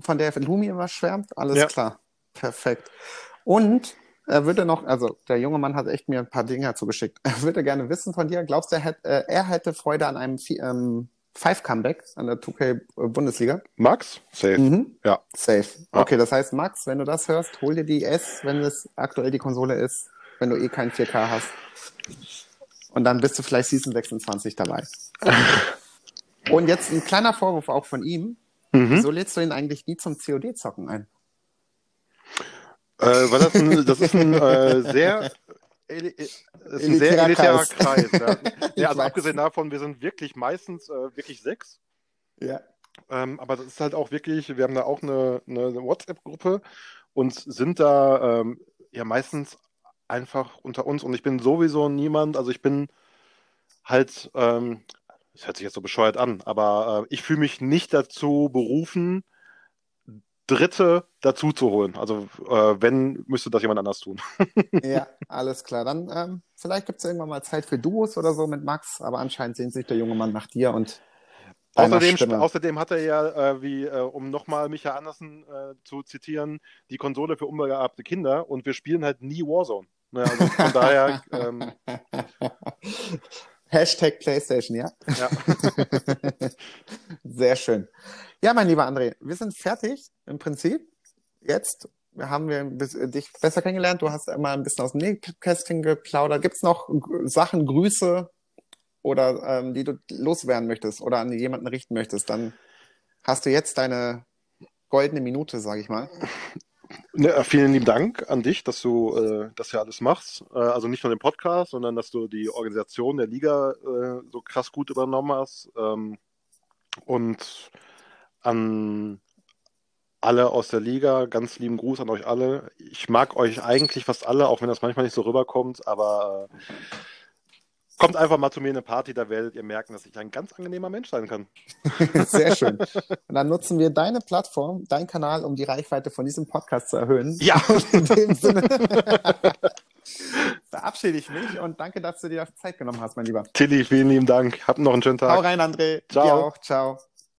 von der Lumi immer schwärmt? Alles Ja. klar. Perfekt. Und er würde noch, also der junge Mann hat echt mir ein paar Dinge zugeschickt. *laughs* Er würde gerne wissen von dir, glaubst du, er, hätt, äh, er hätte Freude an einem ähm, Five-Comeback an der 2K-Bundesliga? Max? Safe. Mhm. Ja. Safe. Okay, das heißt, Max, wenn du das hörst, hol dir die S, wenn es aktuell die Konsole ist, wenn du eh kein 4K hast. Und dann bist du vielleicht Season 26 dabei. *laughs* Und jetzt ein kleiner Vorwurf auch von ihm. Mhm. Wieso lädst du ihn eigentlich nie zum COD-Zocken ein? Äh, weil das, ein, das ist ein äh, sehr *laughs* eli ist ein sehr Elitärer Kreis. Kreis. ja. *laughs* Ja, also weiß. abgesehen davon, wir sind wirklich meistens äh, wirklich sechs. Ja. Ähm, aber das ist halt auch wirklich, wir haben da auch eine, eine WhatsApp-Gruppe und sind da ähm, ja meistens einfach unter uns. Und ich bin sowieso niemand, also ich bin halt, ähm, das hört sich jetzt so bescheuert an, aber äh, ich fühle mich nicht dazu berufen, Dritte dazu zu holen. Also äh, wenn, müsste das jemand anders tun. *laughs* Ja, alles klar. Dann ähm, vielleicht gibt es irgendwann mal Zeit für Duos oder so mit Max, aber anscheinend sehnt sich der junge Mann nach dir und Außerdem, außerdem hat er ja, äh, wie, äh, um nochmal Michael Andersen äh, zu zitieren, die Konsole für unbegabte Kinder und wir spielen halt nie Warzone. Ne, also von daher, ähm, *laughs* Hashtag PlayStation, ja? ja. *laughs* Sehr schön. Ja, mein lieber André, wir sind fertig im Prinzip. Jetzt haben wir bisschen- dich besser kennengelernt. Du hast immer ein bisschen aus dem Nähkästchen geplaudert. Gibt es noch Sachen, Grüße oder ähm, die du loswerden möchtest oder an jemanden richten möchtest? Dann hast du jetzt deine goldene Minute, sage ich mal. Ne, äh, vielen lieben Dank an dich, dass du äh, das hier alles machst. Äh, also nicht nur den Podcast, sondern dass du die Organisation der Liga äh, so krass gut übernommen hast. Ähm, und an alle aus der Liga, ganz lieben Gruß an euch alle. Ich mag euch eigentlich fast alle, auch wenn das manchmal nicht so rüberkommt, aber äh, kommt einfach mal zu mir in eine Party, da werdet ihr merken, dass ich ein ganz angenehmer Mensch sein kann. *laughs* Sehr schön. Und dann nutzen wir deine Plattform, deinen Kanal, um die Reichweite von diesem Podcast zu erhöhen. Ja, *laughs* In dem Sinne *laughs* verabschiede ich mich und danke, dass du dir Zeit genommen hast, mein Lieber. Tilly, vielen lieben Dank. Habt noch einen schönen Hau Tag. rein, André. Ciao. Dir auch. Ciao.